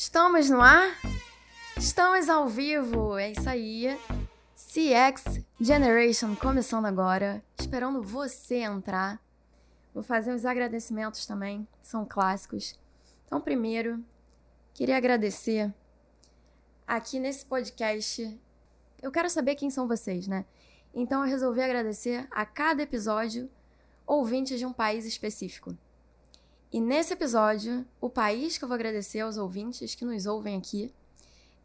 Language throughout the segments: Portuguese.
Estamos no ar? Estamos ao vivo, é isso aí. CX Generation começando agora, esperando você entrar. Vou fazer os agradecimentos também, são clássicos. Então, primeiro, queria agradecer aqui nesse podcast. Eu quero saber quem são vocês, né? Então, eu resolvi agradecer a cada episódio ouvintes de um país específico. E nesse episódio, o país que eu vou agradecer aos ouvintes que nos ouvem aqui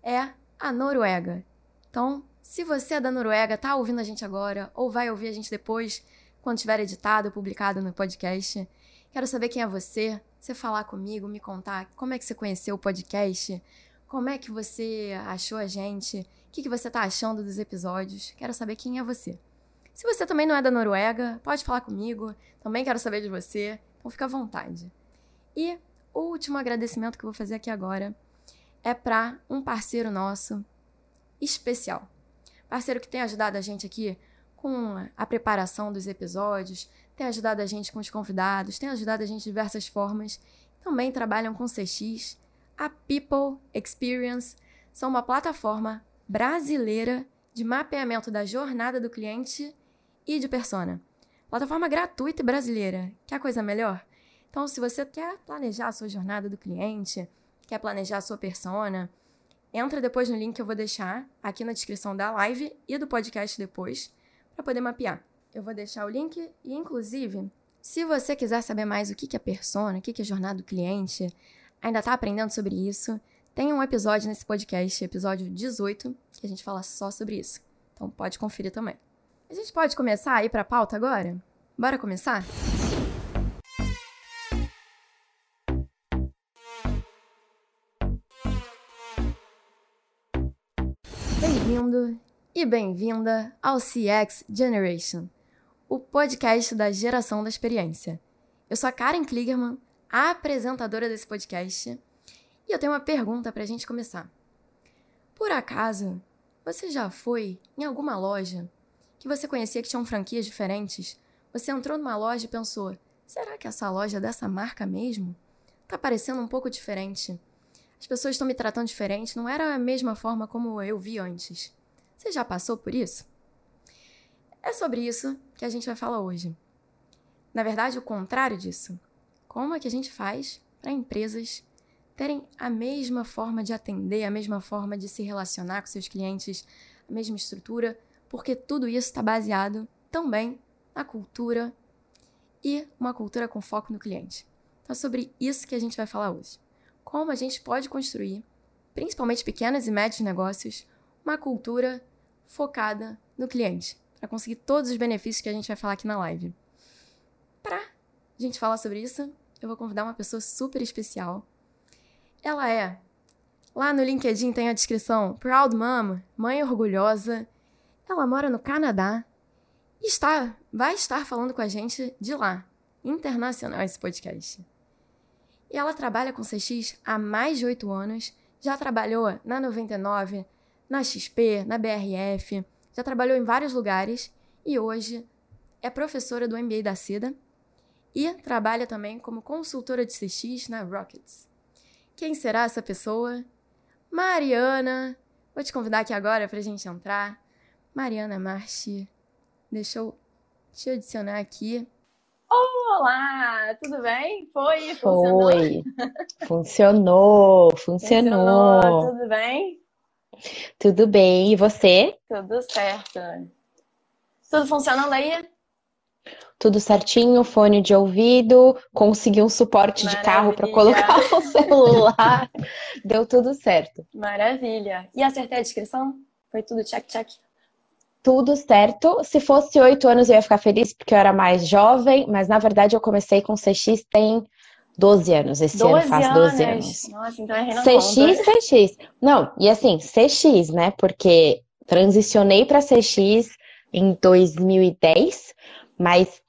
é a Noruega. Então, se você é da Noruega, tá ouvindo a gente agora ou vai ouvir a gente depois, quando tiver editado, publicado no podcast, quero saber quem é você, você falar comigo, me contar como é que você conheceu o podcast, como é que você achou a gente, o que, que você tá achando dos episódios, quero saber quem é você. Se você também não é da Noruega, pode falar comigo, também quero saber de você. Então fica à vontade. E o último agradecimento que eu vou fazer aqui agora é para um parceiro nosso especial. Parceiro que tem ajudado a gente aqui com a preparação dos episódios, tem ajudado a gente com os convidados, tem ajudado a gente de diversas formas. Também trabalham com CX. A People Experience são uma plataforma brasileira de mapeamento da jornada do cliente e de persona. Plataforma gratuita e brasileira. Quer coisa melhor? Então, se você quer planejar a sua jornada do cliente, quer planejar a sua persona, entra depois no link que eu vou deixar aqui na descrição da live e do podcast depois, para poder mapear. Eu vou deixar o link e, inclusive, se você quiser saber mais o que é persona, o que é jornada do cliente, ainda está aprendendo sobre isso, tem um episódio nesse podcast, episódio 18, que a gente fala só sobre isso. Então pode conferir também. A gente pode começar a ir para a pauta agora? Bora começar? Bem-vindo e bem-vinda ao CX Generation, o podcast da geração da experiência. Eu sou a Karen Kligerman, a apresentadora desse podcast, e eu tenho uma pergunta para a gente começar. Por acaso, você já foi em alguma loja que você conhecia que tinham franquias diferentes, você entrou numa loja e pensou: será que essa loja é dessa marca mesmo? Tá parecendo um pouco diferente. As pessoas estão me tratando diferente, não era a mesma forma como eu vi antes. Você já passou por isso? É sobre isso que a gente vai falar hoje. Na verdade, o contrário disso. Como é que a gente faz para empresas terem a mesma forma de atender, a mesma forma de se relacionar com seus clientes, a mesma estrutura, porque tudo isso está baseado também na cultura e uma cultura com foco no cliente. Então, é sobre isso que a gente vai falar hoje. Como a gente pode construir, principalmente pequenos e médios negócios, uma cultura focada no cliente, para conseguir todos os benefícios que a gente vai falar aqui na live. Para a gente falar sobre isso, eu vou convidar uma pessoa super especial. Ela é, lá no LinkedIn tem a descrição Proud Mom, mãe orgulhosa, ela mora no Canadá e está, vai estar falando com a gente de lá. Internacional esse podcast. E ela trabalha com CX há mais de oito anos, já trabalhou na 99, na XP, na BRF, já trabalhou em vários lugares e hoje é professora do MBA da CIDA e trabalha também como consultora de CX na Rockets. Quem será essa pessoa? Mariana. Vou te convidar aqui agora para a gente entrar. Mariana Marchi. Deixa eu te adicionar aqui. Olá, tudo bem? Foi? Funcionou? Foi. Funcionou, funcionou. funcionou. Tudo bem? Tudo bem. E você? Tudo certo. Tudo funcionando aí? Tudo certinho, fone de ouvido, consegui um suporte Maravilha. de carro para colocar o celular. Deu tudo certo. Maravilha. E acertei a descrição? Foi tudo check, check? Tudo certo. Se fosse oito anos, eu ia ficar feliz porque eu era mais jovem, mas na verdade eu comecei com CX tem 12 anos. Esse 12 ano faz 12 anos. Nossa, então é CX, conta. CX. Não, e assim, CX, né? Porque transicionei para CX em 2010, mas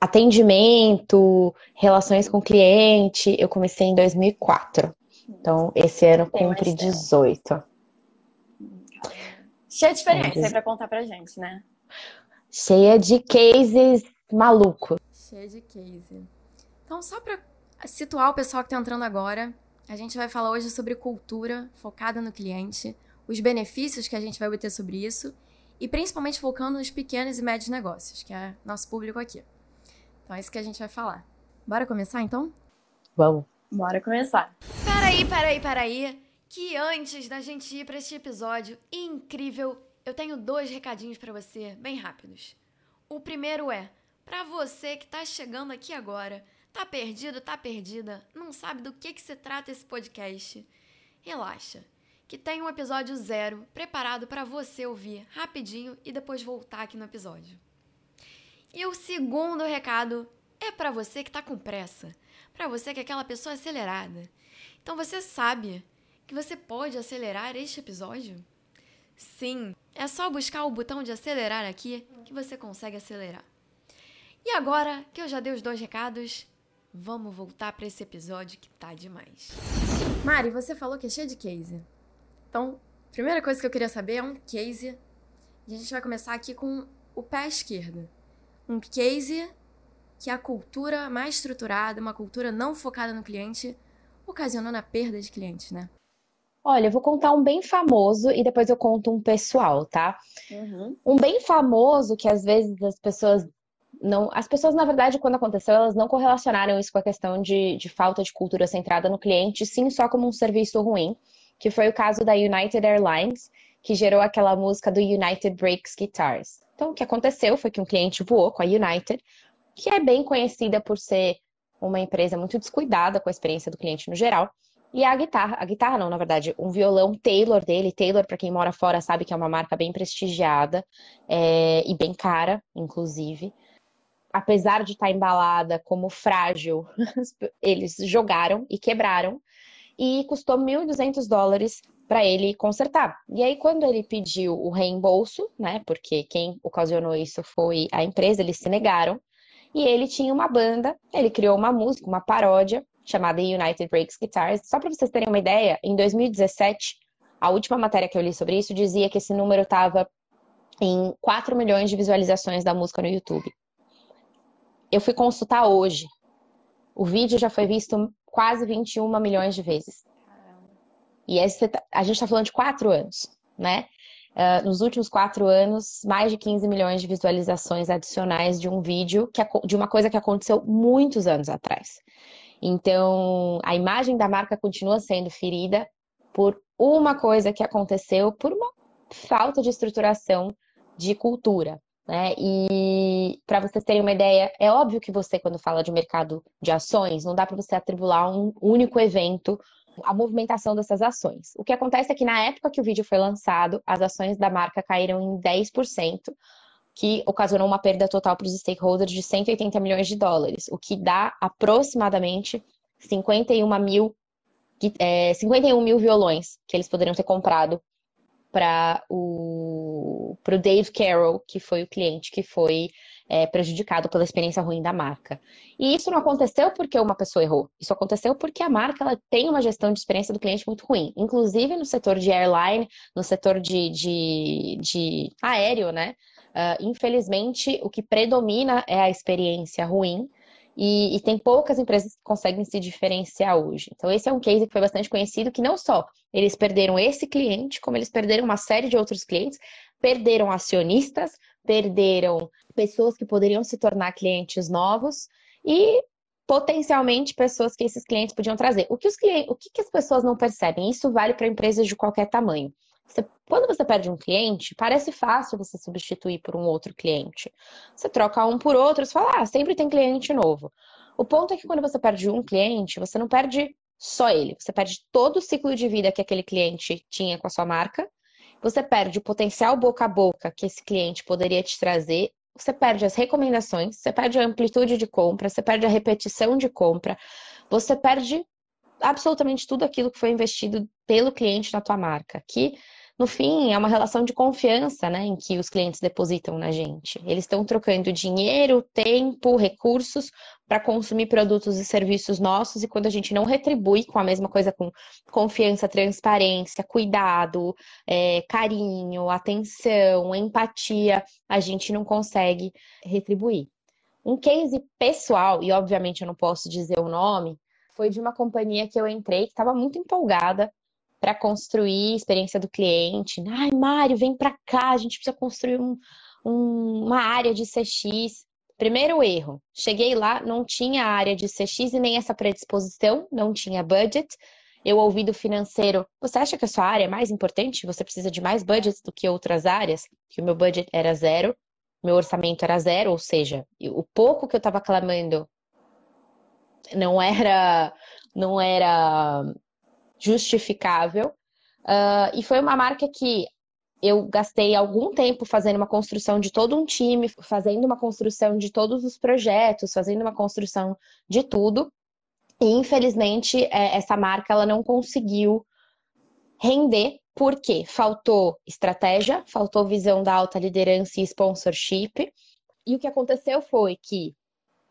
atendimento, relações com cliente, eu comecei em 2004. Então, esse ano cumpre 18. Cheia de experiência para contar pra gente, né? Cheia de cases malucos. Cheia de case. Então, só para situar o pessoal que tá entrando agora, A gente vai falar hoje sobre cultura focada no cliente, os benefícios que a gente vai obter sobre isso e principalmente focando nos pequenos e médios negócios, que é nosso público aqui. Então é isso que a gente vai falar. Bora começar então? Vamos. Bora começar. Peraí, peraí, peraí. Que antes da gente ir para este episódio incrível, eu tenho dois recadinhos para você, bem rápidos. O primeiro é: para você que está chegando aqui agora, tá perdido, tá perdida, não sabe do que, que se trata esse podcast, relaxa, que tem um episódio zero preparado para você ouvir rapidinho e depois voltar aqui no episódio. E o segundo recado é para você que tá com pressa, para você que é aquela pessoa acelerada. Então você sabe que você pode acelerar este episódio? Sim, é só buscar o botão de acelerar aqui que você consegue acelerar. E agora que eu já dei os dois recados, vamos voltar para esse episódio que tá demais. Mari, você falou que é cheio de case. Então, primeira coisa que eu queria saber é um case. E a gente vai começar aqui com o pé esquerdo. Um case que é a cultura mais estruturada, uma cultura não focada no cliente, ocasionando a perda de clientes, né? Olha, eu vou contar um bem famoso e depois eu conto um pessoal, tá? Uhum. Um bem famoso que às vezes as pessoas não. As pessoas, na verdade, quando aconteceu, elas não correlacionaram isso com a questão de, de falta de cultura centrada no cliente, sim só como um serviço ruim, que foi o caso da United Airlines, que gerou aquela música do United Breaks Guitars. Então, o que aconteceu foi que um cliente voou com a United, que é bem conhecida por ser uma empresa muito descuidada com a experiência do cliente no geral. E a guitarra, a guitarra não, na verdade, um violão Taylor dele. Taylor, para quem mora fora, sabe que é uma marca bem prestigiada é, e bem cara, inclusive. Apesar de estar tá embalada como frágil, eles jogaram e quebraram. E custou 1.200 dólares para ele consertar. E aí, quando ele pediu o reembolso, né? Porque quem ocasionou isso foi a empresa, eles se negaram. E ele tinha uma banda, ele criou uma música, uma paródia, chamada United Breaks Guitars. Só para vocês terem uma ideia, em 2017, a última matéria que eu li sobre isso dizia que esse número estava em 4 milhões de visualizações da música no YouTube. Eu fui consultar hoje. O vídeo já foi visto quase 21 milhões de vezes. E esse, tá, a gente está falando de quatro anos, né? Uh, nos últimos quatro anos, mais de 15 milhões de visualizações adicionais de um vídeo, que, de uma coisa que aconteceu muitos anos atrás. Então, a imagem da marca continua sendo ferida por uma coisa que aconteceu, por uma falta de estruturação de cultura. Né? E para vocês terem uma ideia, é óbvio que você, quando fala de mercado de ações, não dá para você atribular um único evento a movimentação dessas ações. O que acontece é que na época que o vídeo foi lançado, as ações da marca caíram em 10%, que ocasionou uma perda total para os stakeholders de 180 milhões de dólares, o que dá aproximadamente 51 mil, é, 51 mil violões que eles poderiam ter comprado para o pro Dave Carroll, que foi o cliente que foi é, prejudicado pela experiência ruim da marca. E isso não aconteceu porque uma pessoa errou. Isso aconteceu porque a marca ela tem uma gestão de experiência do cliente muito ruim. Inclusive no setor de airline, no setor de, de, de aéreo, né? Uh, infelizmente, o que predomina é a experiência ruim. E, e, tem poucas empresas que conseguem se diferenciar hoje. Então, esse é um case que foi bastante conhecido, que não só eles perderam esse cliente, como eles perderam uma série de outros clientes, perderam acionistas, perderam pessoas que poderiam se tornar clientes novos e potencialmente pessoas que esses clientes podiam trazer. O que, os clientes, o que, que as pessoas não percebem? Isso vale para empresas de qualquer tamanho. Você, quando você perde um cliente, parece fácil você substituir por um outro cliente. Você troca um por outro, você fala, ah, sempre tem cliente novo. O ponto é que quando você perde um cliente, você não perde só ele, você perde todo o ciclo de vida que aquele cliente tinha com a sua marca você perde o potencial boca a boca que esse cliente poderia te trazer, você perde as recomendações, você perde a amplitude de compra, você perde a repetição de compra, você perde absolutamente tudo aquilo que foi investido pelo cliente na tua marca, que no fim, é uma relação de confiança, né, em que os clientes depositam na gente. Eles estão trocando dinheiro, tempo, recursos para consumir produtos e serviços nossos, e quando a gente não retribui com a mesma coisa, com confiança, transparência, cuidado, é, carinho, atenção, empatia, a gente não consegue retribuir. Um case pessoal, e obviamente eu não posso dizer o nome, foi de uma companhia que eu entrei que estava muito empolgada para construir experiência do cliente. Ai, Mário, vem para cá, a gente precisa construir um, um, uma área de CX. Primeiro erro, cheguei lá, não tinha área de CX e nem essa predisposição, não tinha budget. Eu ouvi do financeiro, você acha que a sua área é mais importante? Você precisa de mais budget do que outras áreas? Que o meu budget era zero, meu orçamento era zero, ou seja, o pouco que eu estava clamando não era não era justificável. Uh, e foi uma marca que eu gastei algum tempo fazendo uma construção de todo um time, fazendo uma construção de todos os projetos, fazendo uma construção de tudo. E infelizmente é, essa marca ela não conseguiu render porque faltou estratégia, faltou visão da alta liderança e sponsorship. E o que aconteceu foi que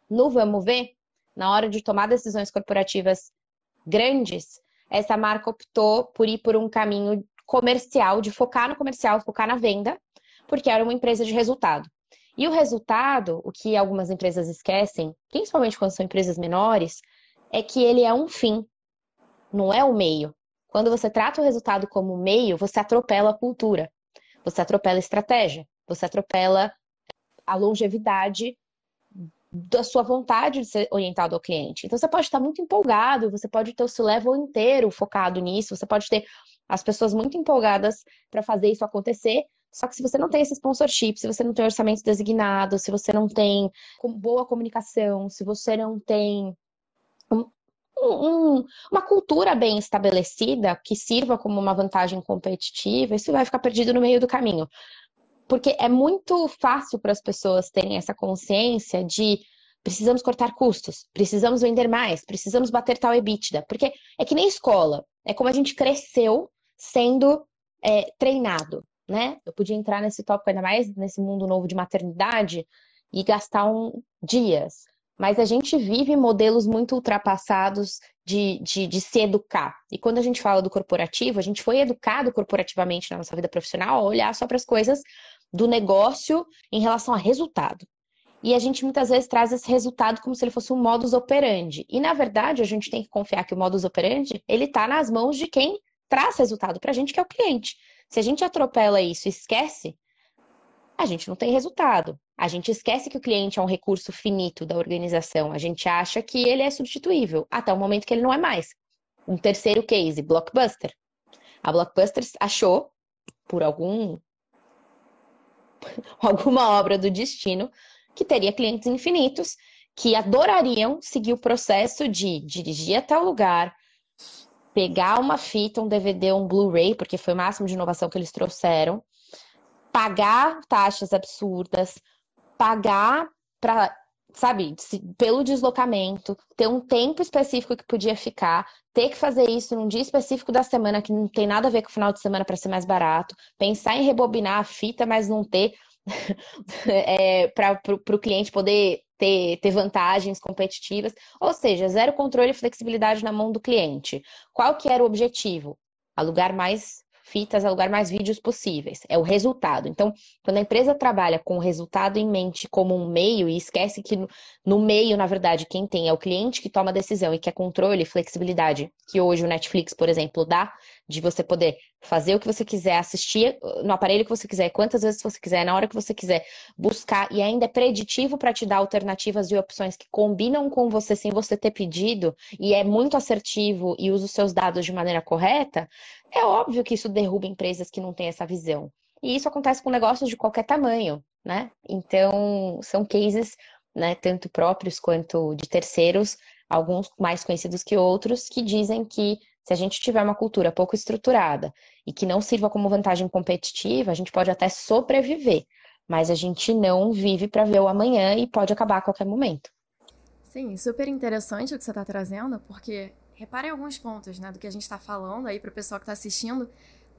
no vamos ver, na hora de tomar decisões corporativas grandes, essa marca optou por ir por um caminho comercial, de focar no comercial, focar na venda, porque era uma empresa de resultado. E o resultado, o que algumas empresas esquecem, principalmente quando são empresas menores, é que ele é um fim, não é o meio. Quando você trata o resultado como meio, você atropela a cultura, você atropela a estratégia, você atropela a longevidade da sua vontade de ser orientado ao cliente. Então você pode estar muito empolgado, você pode ter o seu level inteiro focado nisso, você pode ter as pessoas muito empolgadas para fazer isso acontecer. Só que se você não tem esse sponsorship, se você não tem orçamento designado, se você não tem boa comunicação, se você não tem um, um, uma cultura bem estabelecida que sirva como uma vantagem competitiva, isso vai ficar perdido no meio do caminho. Porque é muito fácil para as pessoas terem essa consciência de precisamos cortar custos, precisamos vender mais, precisamos bater tal EBITDA. Porque é que nem escola, é como a gente cresceu sendo é, treinado, né? Eu podia entrar nesse tópico ainda mais nesse mundo novo de maternidade e gastar um, dias. Mas a gente vive modelos muito ultrapassados de, de, de, se educar. E quando a gente fala do corporativo, a gente foi educado corporativamente na nossa vida profissional a olhar só para as coisas do negócio em relação a resultado. E a gente muitas vezes traz esse resultado como se ele fosse um modus operandi. E na verdade, a gente tem que confiar que o modus operandi, ele está nas mãos de quem traz resultado para a gente, que é o cliente. Se a gente atropela isso e esquece, a gente não tem resultado. A gente esquece que o cliente é um recurso finito da organização. A gente acha que ele é substituível, até o momento que ele não é mais. Um terceiro case, Blockbuster. A Blockbuster achou, por algum alguma obra do destino, que teria clientes infinitos que adorariam seguir o processo de dirigir até o lugar, pegar uma fita, um DVD, um Blu-ray, porque foi o máximo de inovação que eles trouxeram, pagar taxas absurdas, pagar para, sabe, pelo deslocamento, ter um tempo específico que podia ficar, ter que fazer isso num dia específico da semana que não tem nada a ver com o final de semana para ser mais barato, pensar em rebobinar a fita, mas não ter é, para o cliente poder ter, ter vantagens competitivas, ou seja, zero controle e flexibilidade na mão do cliente. Qual que era o objetivo? Alugar mais fitas, alugar mais vídeos possíveis. É o resultado. Então, quando a empresa trabalha com o resultado em mente como um meio e esquece que no, meio, na verdade, quem tem é o cliente que toma a decisão e que é controle e flexibilidade, que hoje o Netflix, por exemplo, dá, de você poder fazer o que você quiser, assistir no aparelho que você quiser, quantas vezes você quiser, na hora que você quiser, buscar e ainda é preditivo para te dar alternativas e opções que combinam com você sem você ter pedido e é muito assertivo e usa os seus dados de maneira correta, é óbvio que isso derruba empresas que não têm essa visão. E isso acontece com negócios de qualquer tamanho, né? Então, são cases, né, tanto próprios quanto de terceiros, alguns mais conhecidos que outros, que dizem que se a gente tiver uma cultura pouco estruturada e que não sirva como vantagem competitiva, a gente pode até sobreviver, mas a gente não vive para ver o amanhã e pode acabar a qualquer momento. Sim, super interessante o que você está trazendo, porque reparem alguns pontos né, do que a gente está falando aí para o pessoal que está assistindo.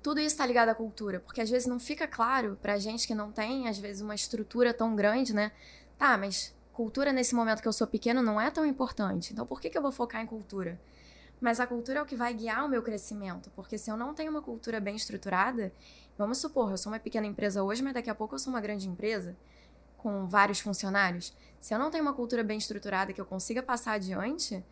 Tudo isso está ligado à cultura, porque às vezes não fica claro para a gente que não tem, às vezes, uma estrutura tão grande, né? Tá, mas cultura nesse momento que eu sou pequeno não é tão importante. Então por que, que eu vou focar em cultura? Mas a cultura é o que vai guiar o meu crescimento, porque se eu não tenho uma cultura bem estruturada, vamos supor, eu sou uma pequena empresa hoje, mas daqui a pouco eu sou uma grande empresa com vários funcionários. Se eu não tenho uma cultura bem estruturada que eu consiga passar adiante,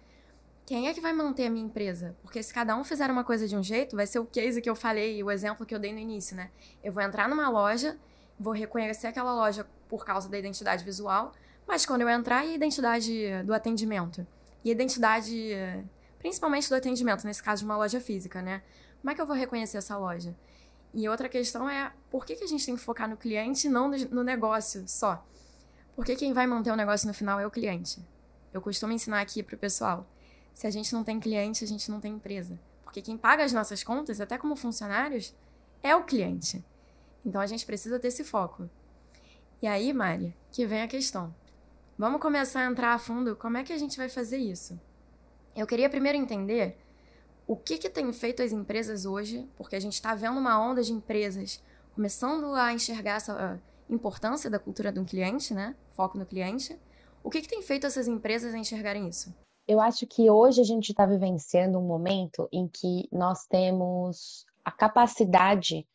quem é que vai manter a minha empresa? Porque se cada um fizer uma coisa de um jeito, vai ser o case que eu falei, o exemplo que eu dei no início, né? Eu vou entrar numa loja, vou reconhecer aquela loja por causa da identidade visual, mas quando eu entrar, e a identidade do atendimento? E a identidade, principalmente do atendimento, nesse caso de uma loja física, né? Como é que eu vou reconhecer essa loja? E outra questão é, por que, que a gente tem que focar no cliente e não no negócio só? Porque quem vai manter o negócio no final é o cliente. Eu costumo ensinar aqui pro pessoal se a gente não tem cliente, a gente não tem empresa. Porque quem paga as nossas contas, até como funcionários, é o cliente. Então a gente precisa ter esse foco. E aí, Mari, que vem a questão. Vamos começar a entrar a fundo como é que a gente vai fazer isso. Eu queria primeiro entender o que, que tem feito as empresas hoje, porque a gente está vendo uma onda de empresas começando a enxergar essa importância da cultura do cliente, né? Foco no cliente. O que, que tem feito essas empresas a enxergarem isso? eu acho que hoje a gente está vivenciando um momento em que nós temos a capacidade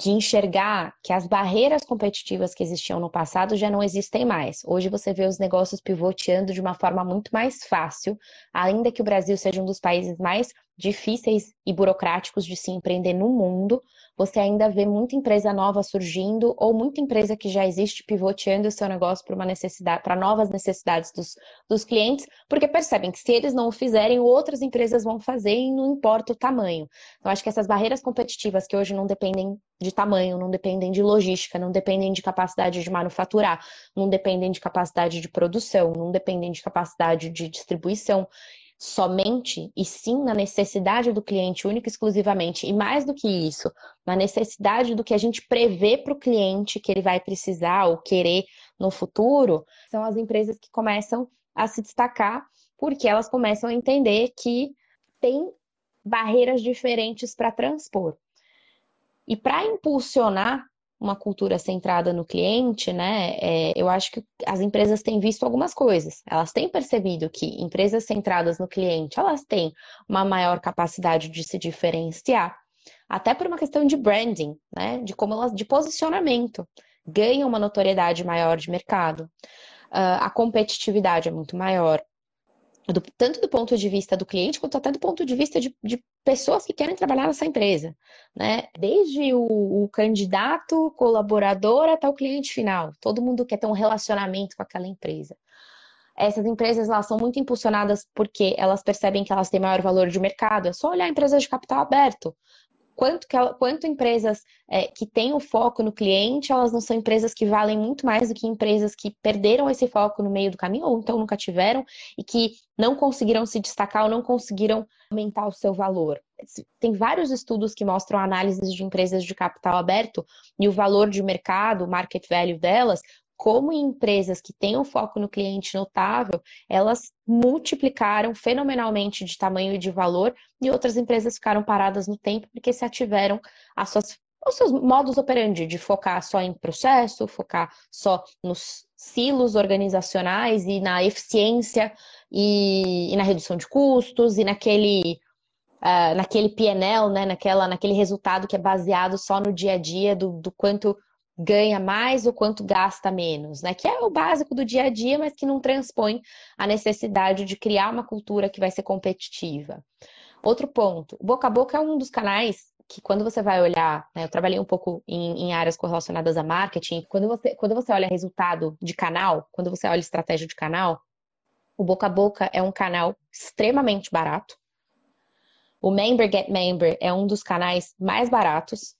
de enxergar que as barreiras competitivas que existiam no passado já não existem mais. Hoje você vê os negócios pivoteando de uma forma muito mais fácil, ainda que o Brasil seja um dos países mais difíceis e burocráticos de se empreender no mundo, você ainda vê muita empresa nova surgindo ou muita empresa que já existe pivoteando o seu negócio para uma necessidade, para novas necessidades dos, dos clientes, porque percebem que se eles não o fizerem, outras empresas vão fazer e não importa o tamanho. Então, acho que essas barreiras competitivas que hoje não dependem de tamanho, não dependem de logística, não dependem de capacidade de manufaturar, não dependem de capacidade de produção, não dependem de capacidade de distribuição somente, e sim na necessidade do cliente único exclusivamente, e mais do que isso, na necessidade do que a gente prevê para o cliente que ele vai precisar ou querer no futuro, são as empresas que começam a se destacar porque elas começam a entender que tem barreiras diferentes para transpor. E para impulsionar uma cultura centrada no cliente, né? É, eu acho que as empresas têm visto algumas coisas. Elas têm percebido que empresas centradas no cliente, elas têm uma maior capacidade de se diferenciar, até por uma questão de branding, né? De como elas, de posicionamento, ganham uma notoriedade maior de mercado. Uh, a competitividade é muito maior do, tanto do ponto de vista do cliente, quanto até do ponto de vista de, de pessoas que querem trabalhar nessa empresa, né? Desde o, o, candidato, colaborador, até o cliente final. Todo mundo quer ter um relacionamento com aquela empresa. Essas empresas elas são muito impulsionadas porque elas percebem que elas têm maior valor de mercado. É só olhar empresas de capital aberto quanto, que ela, quanto empresas é, que têm o foco no cliente, elas não são empresas que valem muito mais do que empresas que perderam esse foco no meio do caminho, ou então nunca tiveram, e que não conseguiram se destacar ou não conseguiram aumentar o seu valor. Tem vários estudos que mostram análises de empresas de capital aberto e o valor de mercado, market value delas, como empresas que têm um foco no cliente notável, elas multiplicaram fenomenalmente de tamanho e de valor, e outras empresas ficaram paradas no tempo porque se ativeram às suas, aos seus modos operandi de focar só em processo, focar só nos silos organizacionais e na eficiência e, e na redução de custos e naquele Uh, naquele PNL, né, naquela, naquele resultado que é baseado só no dia a dia do, do quanto ganha mais ou quanto gasta menos, né? Que é o básico do dia a dia, mas que não transpõe a necessidade de criar uma cultura que vai ser competitiva. Outro ponto, boca a boca é um dos canais que quando você vai olhar, né, eu trabalhei um pouco em, em, áreas correlacionadas a marketing, quando você, quando você olha resultado de canal, quando você olha estratégia de canal, o boca a boca é um canal extremamente barato. O Member Get Member é um dos canais mais baratos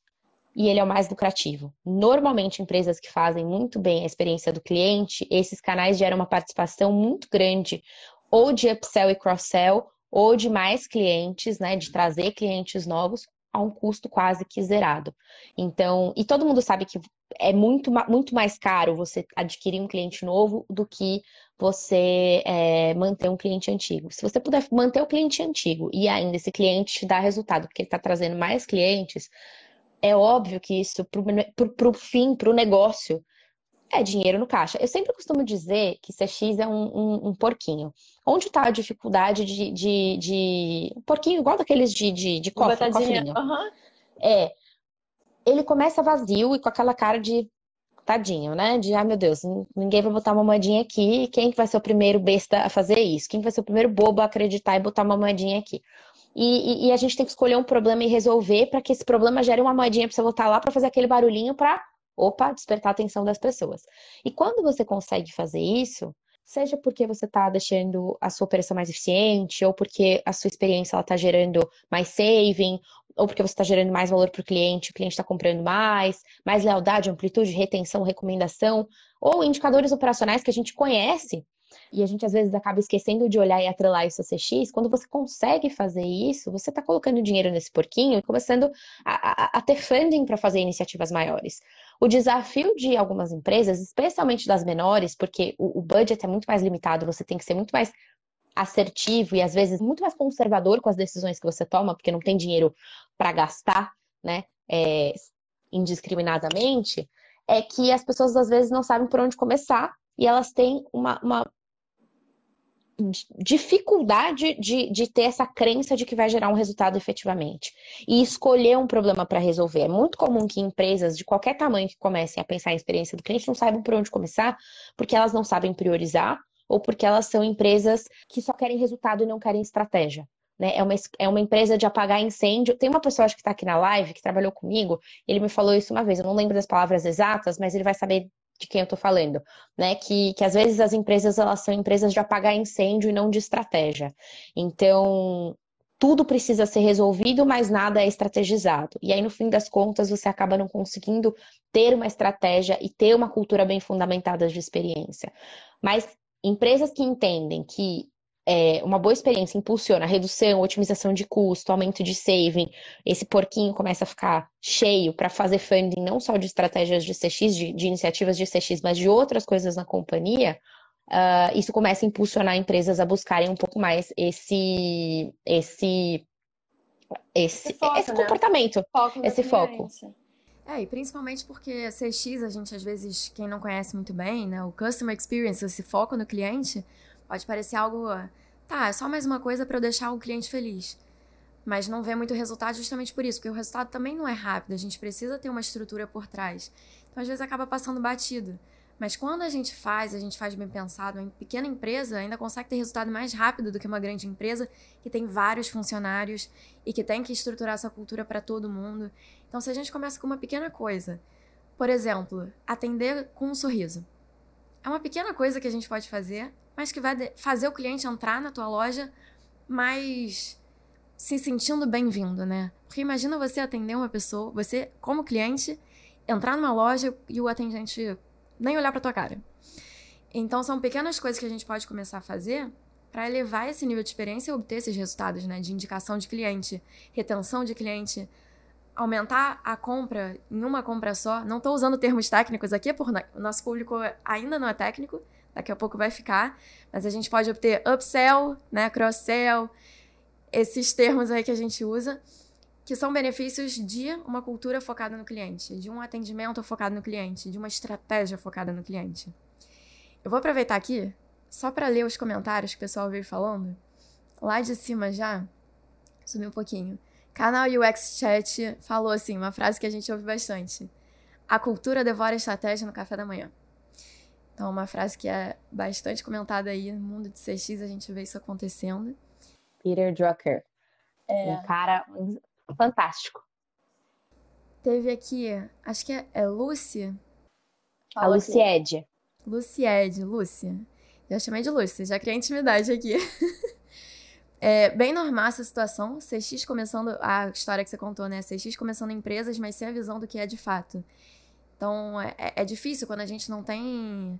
e ele é o mais lucrativo. Normalmente, empresas que fazem muito bem a experiência do cliente, esses canais geram uma participação muito grande, ou de upsell e cross-sell, ou de mais clientes, né, de trazer clientes novos a um custo quase que zerado. Então, e todo mundo sabe que é muito, muito mais caro você adquirir um cliente novo do que você é, manter um cliente antigo. Se você puder manter o cliente antigo e ainda esse cliente te dá resultado, porque ele está trazendo mais clientes, é óbvio que isso, para o fim, para o negócio, é dinheiro no caixa. Eu sempre costumo dizer que CX é um, um, um porquinho. Onde está a dificuldade de, de, de, Um porquinho igual daqueles de, de, de cofre. Uhum. É. Ele começa vazio e com aquela cara de tadinho, né? De, ah, meu Deus, ninguém vai botar uma moedinha aqui. Quem vai ser o primeiro besta a fazer isso? Quem vai ser o primeiro bobo a acreditar e botar uma moedinha aqui? E, e, e a gente tem que escolher um problema e resolver para que esse problema gere uma moedinha para você botar lá para fazer aquele barulhinho para, opa, despertar a atenção das pessoas. E quando você consegue fazer isso, seja porque você está deixando a sua operação mais eficiente, ou porque a sua experiência está gerando mais saving, ou porque você está gerando mais valor para o cliente, o cliente está comprando mais, mais lealdade, amplitude, retenção, recomendação, ou indicadores operacionais que a gente conhece e a gente às vezes acaba esquecendo de olhar e atrelar isso a CX. Quando você consegue fazer isso, você está colocando dinheiro nesse porquinho e começando a, a, a ter funding para fazer iniciativas maiores. O desafio de algumas empresas, especialmente das menores, porque o, o budget é muito mais limitado, você tem que ser muito mais assertivo e às vezes muito mais conservador com as decisões que você toma, porque não tem dinheiro para gastar, né, é, indiscriminadamente, é que as pessoas às vezes não sabem por onde começar e elas têm uma, uma dificuldade de, de ter essa crença de que vai gerar um resultado efetivamente e escolher um problema para resolver. É muito comum que empresas de qualquer tamanho que comecem a pensar em experiência do cliente não saibam por onde começar, porque elas não sabem priorizar ou porque elas são empresas que só querem resultado e não querem estratégia. Né? É, uma, é uma empresa de apagar incêndio. Tem uma pessoa acho que está aqui na live que trabalhou comigo, ele me falou isso uma vez, eu não lembro das palavras exatas, mas ele vai saber de quem eu estou falando, né? Que, que às vezes as empresas elas são empresas de apagar incêndio e não de estratégia. Então, tudo precisa ser resolvido, mas nada é estrategizado. E aí, no fim das contas, você acaba não conseguindo ter uma estratégia e ter uma cultura bem fundamentada de experiência. Mas empresas que entendem que é, uma boa experiência impulsiona a redução, otimização de custo, aumento de saving, esse porquinho começa a ficar cheio para fazer funding não só de estratégias de CX, de, de, iniciativas de CX, mas de outras coisas na companhia, uh, isso começa a impulsionar empresas a buscarem um pouco mais esse esse esse, esse, foco, esse né? comportamento, foco esse foco. É, e principalmente porque CX, a gente às vezes, quem não conhece muito bem, né, o customer experience, esse foco no cliente, pode parecer algo tá, é só mais uma coisa para eu deixar o cliente feliz. Mas não vê muito resultado justamente por isso, porque o resultado também não é rápido, a gente precisa ter uma estrutura por trás. Então, às vezes, acaba passando batido. Mas quando a gente faz, a gente faz bem pensado, uma pequena empresa ainda consegue ter resultado mais rápido do que uma grande empresa que tem vários funcionários e que tem que estruturar essa cultura para todo mundo. Então, se a gente começa com uma pequena coisa, por exemplo, atender com um sorriso. É uma pequena coisa que a gente pode fazer, mas que vai fazer o cliente entrar na tua loja mais se sentindo bem-vindo, né? Porque imagina você atender uma pessoa, você como cliente, entrar numa loja e o atendente nem olhar para tua cara. Então são pequenas coisas que a gente pode começar a fazer para elevar esse nível de experiência e obter esses resultados, né? De indicação de cliente, retenção de cliente, aumentar a compra em uma compra só. Não estou usando termos técnicos aqui, porque o nosso público ainda não é técnico, daqui a pouco vai ficar, mas a gente pode obter upsell, né, cross-sell, esses termos aí que a gente usa, que são benefícios de uma cultura focada no cliente, de um atendimento focado no cliente, de uma estratégia focada no cliente. Eu vou aproveitar aqui só para ler os comentários que o pessoal veio falando. Lá de cima já, subi um pouquinho. Canal UX Chat falou assim, uma frase que a gente ouve bastante. A cultura devora a estratégia no café da manhã. Então, uma frase que é bastante comentada aí no mundo de CX, a gente vê isso acontecendo. Peter Drucker. É. Um cara fantástico. Teve aqui, acho que é, é Lucy. A Luciede. Luciede, Lúcia. Já chamei de Lúcia, já criei intimidade aqui. é bem normal essa situação. CX começando, a história que você contou, né? CX começando empresas, mas sem a visão do que é de fato. Então, é, é difícil quando a gente não tem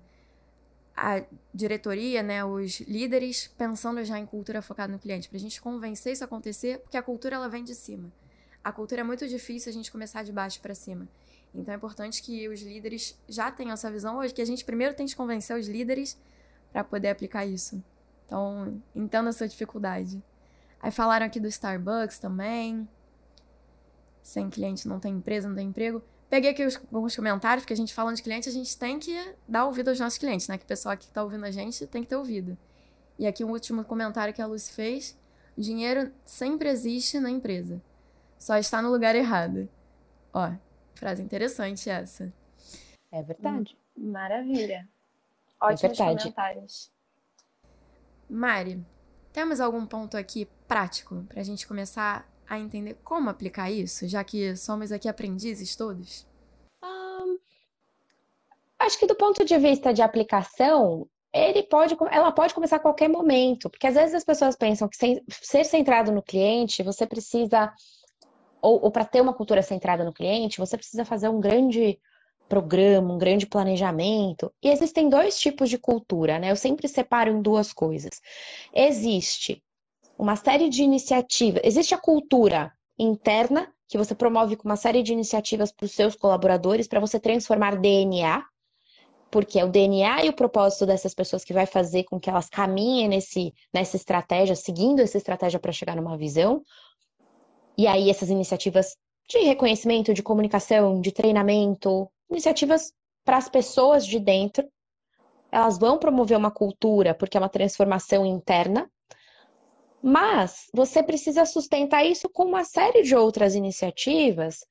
a diretoria, né, os líderes pensando já em cultura focada no cliente, para a gente convencer isso a acontecer, porque a cultura ela vem de cima. A cultura é muito difícil a gente começar de baixo para cima. Então é importante que os líderes já tenham essa visão hoje, que a gente primeiro tem que convencer os líderes para poder aplicar isso. Então, entenda a sua dificuldade. Aí falaram aqui do Starbucks também. Sem cliente não tem empresa, não tem emprego. Peguei aqui os, alguns comentários, porque a gente falando de cliente, a gente tem que dar ouvido aos nossos clientes, né? Que o pessoal que está ouvindo a gente tem que ter ouvido. E aqui o um último comentário que a Lucy fez: dinheiro sempre existe na empresa, só está no lugar errado. Ó, frase interessante essa. É verdade. Hum, maravilha. É Ótimos é comentários. Mari, temos algum ponto aqui prático para a gente começar a entender como aplicar isso, já que somos aqui aprendizes todos? Um, acho que do ponto de vista de aplicação, ele pode, ela pode começar a qualquer momento, porque às vezes as pessoas pensam que ser centrado no cliente, você precisa, ou, ou para ter uma cultura centrada no cliente, você precisa fazer um grande programa, um grande planejamento. E existem dois tipos de cultura, né? Eu sempre separo em duas coisas. Existe uma série de iniciativas, existe a cultura interna, que você promove com uma série de iniciativas para os seus colaboradores para você transformar DNA, porque é o DNA e o propósito dessas pessoas que vai fazer com que elas caminhem nesse, nessa estratégia, seguindo essa estratégia para chegar numa visão. E aí essas iniciativas de reconhecimento, de comunicação, de treinamento, iniciativas para as pessoas de dentro. Elas vão promover uma cultura, porque é uma transformação interna, mas você precisa sustentar isso com uma série de outras iniciativas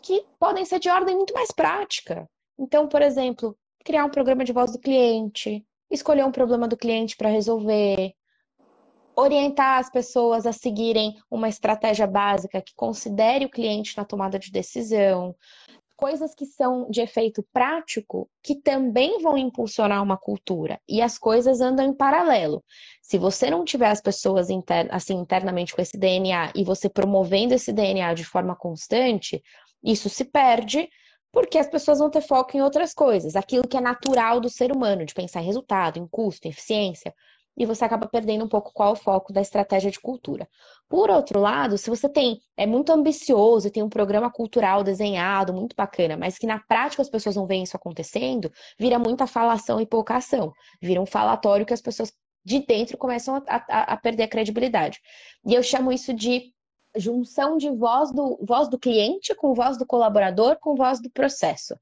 que podem ser de ordem muito mais prática. Então, por exemplo, criar um programa de voz do cliente, escolher um problema do cliente para resolver, orientar as pessoas a seguirem uma estratégia básica que considere o cliente na tomada de decisão, coisas que são de efeito prático que também vão impulsionar uma cultura. E as coisas andam em paralelo. Se você não tiver as pessoas inter, assim internamente com esse DNA e você promovendo esse DNA de forma constante, isso se perde porque as pessoas vão ter foco em outras coisas, aquilo que é natural do ser humano, de pensar em resultado, em custo, em eficiência e você acaba perdendo um pouco qual é o foco da estratégia de cultura. Por outro lado, se você tem é muito ambicioso e tem um programa cultural desenhado, muito bacana, mas que na prática as pessoas não veem isso acontecendo, vira muita falação e pouca ação. Vira um falatório que as pessoas de dentro começam a, a, a perder a credibilidade. E eu chamo isso de junção de voz do, voz do cliente com voz do colaborador com voz do processo.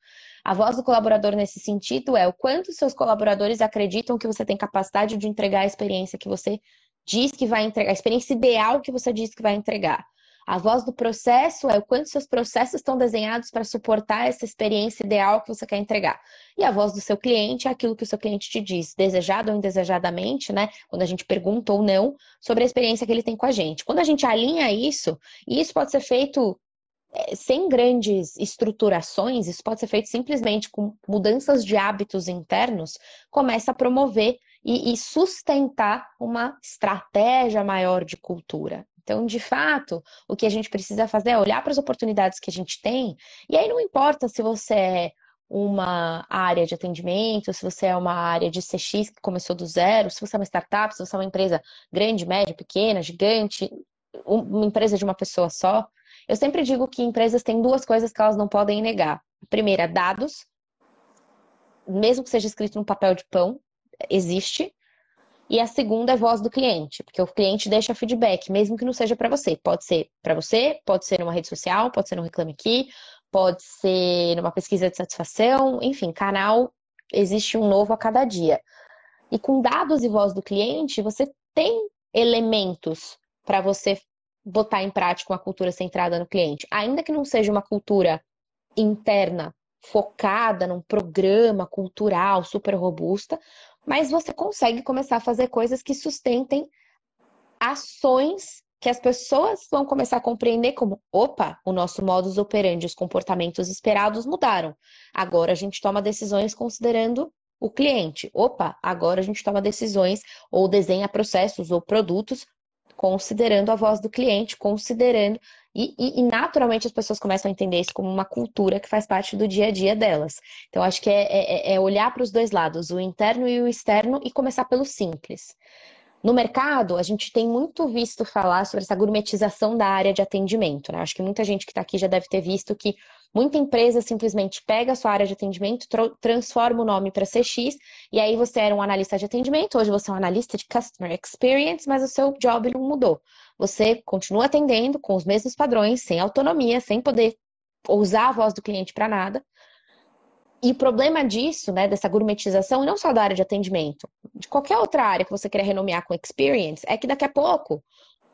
A voz do colaborador nesse sentido é o quanto seus colaboradores acreditam que você tem capacidade de entregar a experiência que você diz que vai entregar, a experiência ideal que você diz que vai entregar. A voz do processo é o quanto seus processos estão desenhados para suportar essa experiência ideal que você quer entregar. E a voz do seu cliente é aquilo que o seu cliente te diz, desejado ou indesejadamente, né? Quando a gente pergunta ou não sobre a experiência que ele tem com a gente. Quando a gente alinha isso, e isso pode ser feito sem grandes estruturações, isso pode ser feito simplesmente com mudanças de hábitos internos, começa a promover e, e sustentar uma estratégia maior de cultura. Então, de fato, o que a gente precisa fazer é olhar para as oportunidades que a gente tem, e aí não importa se você é uma área de atendimento, se você é uma área de CX que começou do zero, se você é uma startup, se você é uma empresa grande, média, pequena, gigante, uma empresa de uma pessoa só, eu sempre digo que empresas têm duas coisas que elas não podem negar. A primeira, dados. Mesmo que seja escrito no papel de pão, existe. E a segunda é voz do cliente, porque o cliente deixa feedback, mesmo que não seja para você. Pode ser para você, pode ser numa rede social, pode ser no Reclame Aqui, pode ser numa pesquisa de satisfação, enfim, canal existe um novo a cada dia. E com dados e voz do cliente, você tem elementos para você botar em prática uma cultura centrada no cliente, ainda que não seja uma cultura interna focada num programa cultural super robusta, mas você consegue começar a fazer coisas que sustentem ações que as pessoas vão começar a compreender como, opa, o nosso modus operandi, os comportamentos esperados mudaram. Agora a gente toma decisões considerando o cliente. Opa, agora a gente toma decisões ou desenha processos ou produtos considerando a voz do cliente, considerando. E, e, e, naturalmente as pessoas começam a entender isso como uma cultura que faz parte do dia a dia delas. Então, acho que é, é, é olhar para os dois lados, o interno e o externo, e começar pelo simples. No mercado, a gente tem muito visto falar sobre essa gourmetização da área de atendimento. Né? Acho que muita gente que está aqui já deve ter visto que muita empresa simplesmente pega a sua área de atendimento, transforma o nome para CX, e aí você era um analista de atendimento, hoje você é um analista de Customer Experience, mas o seu job não mudou. Você continua atendendo com os mesmos padrões, sem autonomia, sem poder usar a voz do cliente para nada, e o problema disso, né, dessa gourmetização, não só da área de atendimento, de qualquer outra área que você queira renomear com experience, é que daqui a pouco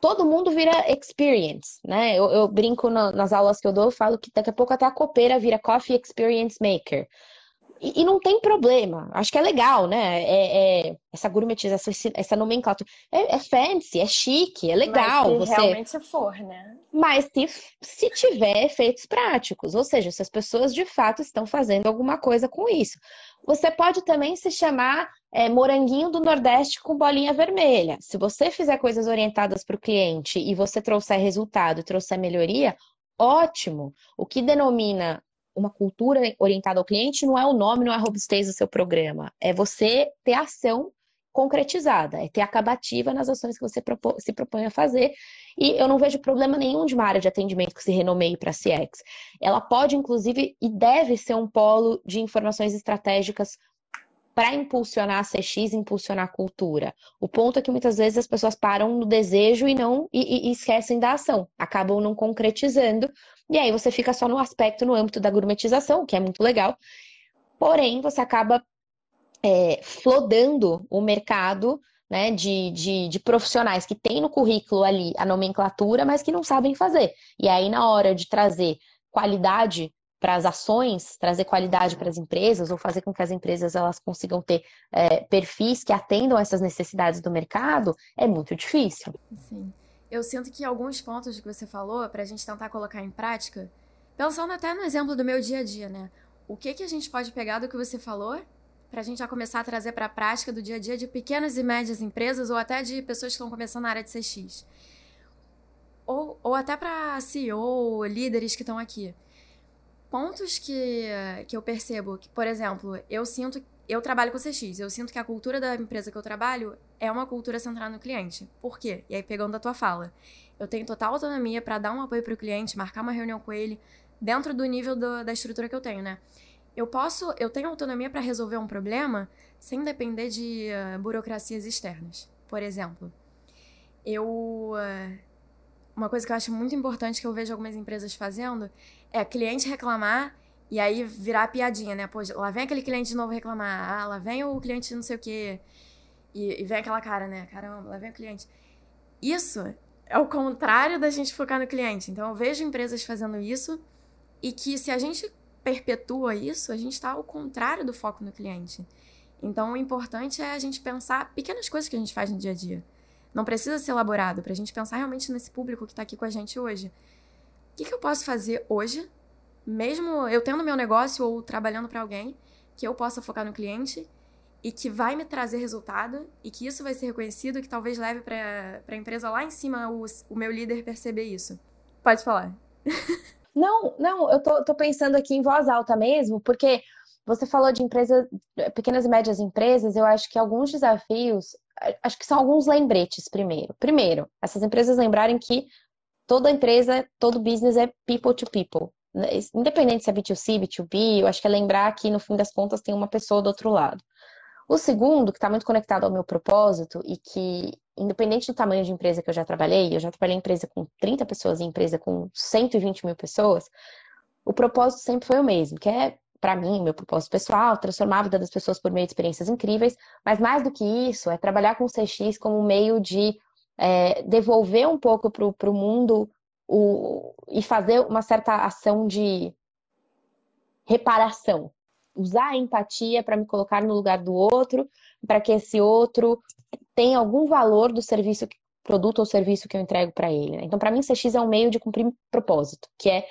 todo mundo vira experience, né? Eu, eu brinco no, nas aulas que eu dou, eu falo que daqui a pouco até a copeira vira coffee experience maker. E, e, não tem problema. Acho que é legal, né? É, é essa gourmetização, essa nomenclatura. É, é, fancy, é chique, é legal. Mas se você... realmente for, né? Mas se, se tiver efeitos práticos, ou seja, se as pessoas de fato estão fazendo alguma coisa com isso. Você pode também se chamar é, moranguinho do Nordeste com bolinha vermelha. Se você fizer coisas orientadas para o cliente e você trouxer resultado, trouxer melhoria, ótimo. O que denomina uma cultura orientada ao cliente não é o nome, não é a robustez do seu programa. É você ter ação concretizada, é ter acabativa nas ações que você se propõe a fazer. E eu não vejo problema nenhum de uma área de atendimento que se renomeie para CX. Ela pode, inclusive, e deve ser um polo de informações estratégicas para impulsionar a CX, impulsionar a cultura. O ponto é que muitas vezes as pessoas param no desejo e não e, e, esquecem da ação, acabam não concretizando, e aí você fica só no aspecto, no âmbito da gourmetização, que é muito legal. Porém, você acaba é, flodando o mercado né, de, de, de, profissionais que tem no currículo ali a nomenclatura, mas que não sabem fazer. E aí, na hora de trazer qualidade para as ações, trazer qualidade para as empresas ou fazer com que as empresas elas consigam ter é, perfis que atendam essas necessidades do mercado, é muito difícil. Sim. Eu sinto que alguns pontos que você falou, para a gente tentar colocar em prática, pensando até no exemplo do meu dia a dia, né? O que, que a gente pode pegar do que você falou para a gente já começar a trazer para a prática do dia a dia de pequenas e médias empresas ou até de pessoas que estão começando na área de CX? Ou, ou até para CEO, líderes que estão aqui pontos que, que eu percebo que, por exemplo, eu sinto. Eu trabalho com CX, eu sinto que a cultura da empresa que eu trabalho é uma cultura centrada no cliente. Por quê? E aí, pegando a tua fala, eu tenho total autonomia para dar um apoio para o cliente, marcar uma reunião com ele, dentro do nível do, da estrutura que eu tenho, né? Eu posso, eu tenho autonomia para resolver um problema sem depender de uh, burocracias externas. Por exemplo, eu uh, uma coisa que eu acho muito importante que eu vejo algumas empresas fazendo é cliente reclamar e aí virar piadinha, né? Pô, lá vem aquele cliente de novo reclamar. Ah, lá vem o cliente não sei o quê. E, e vem aquela cara, né? Caramba, lá vem o cliente. Isso é o contrário da gente focar no cliente. Então eu vejo empresas fazendo isso e que se a gente perpetua isso, a gente está ao contrário do foco no cliente. Então o importante é a gente pensar pequenas coisas que a gente faz no dia a dia. Não precisa ser elaborado para a gente pensar realmente nesse público que está aqui com a gente hoje. O que, que eu posso fazer hoje, mesmo eu tendo meu negócio ou trabalhando para alguém, que eu possa focar no cliente e que vai me trazer resultado e que isso vai ser reconhecido e que talvez leve para a empresa lá em cima o, o meu líder perceber isso. Pode falar. Não, não, eu tô, tô pensando aqui em voz alta mesmo, porque você falou de empresas, pequenas e médias empresas, eu acho que alguns desafios, acho que são alguns lembretes primeiro. Primeiro, essas empresas lembrarem que toda empresa, todo business é people to people. Independente se é B2C, B2B, eu acho que é lembrar que no fim das contas tem uma pessoa do outro lado. O segundo, que está muito conectado ao meu propósito e que, independente do tamanho de empresa que eu já trabalhei, eu já trabalhei em empresa com 30 pessoas e empresa com 120 mil pessoas, o propósito sempre foi o mesmo, que é para mim, meu propósito pessoal, transformar a vida das pessoas por meio de experiências incríveis, mas mais do que isso, é trabalhar com o CX como meio de é, devolver um pouco para o mundo o, e fazer uma certa ação de reparação. Usar a empatia para me colocar no lugar do outro, para que esse outro tenha algum valor do serviço, produto ou serviço que eu entrego para ele. Né? Então, para mim, CX é um meio de cumprir propósito, que é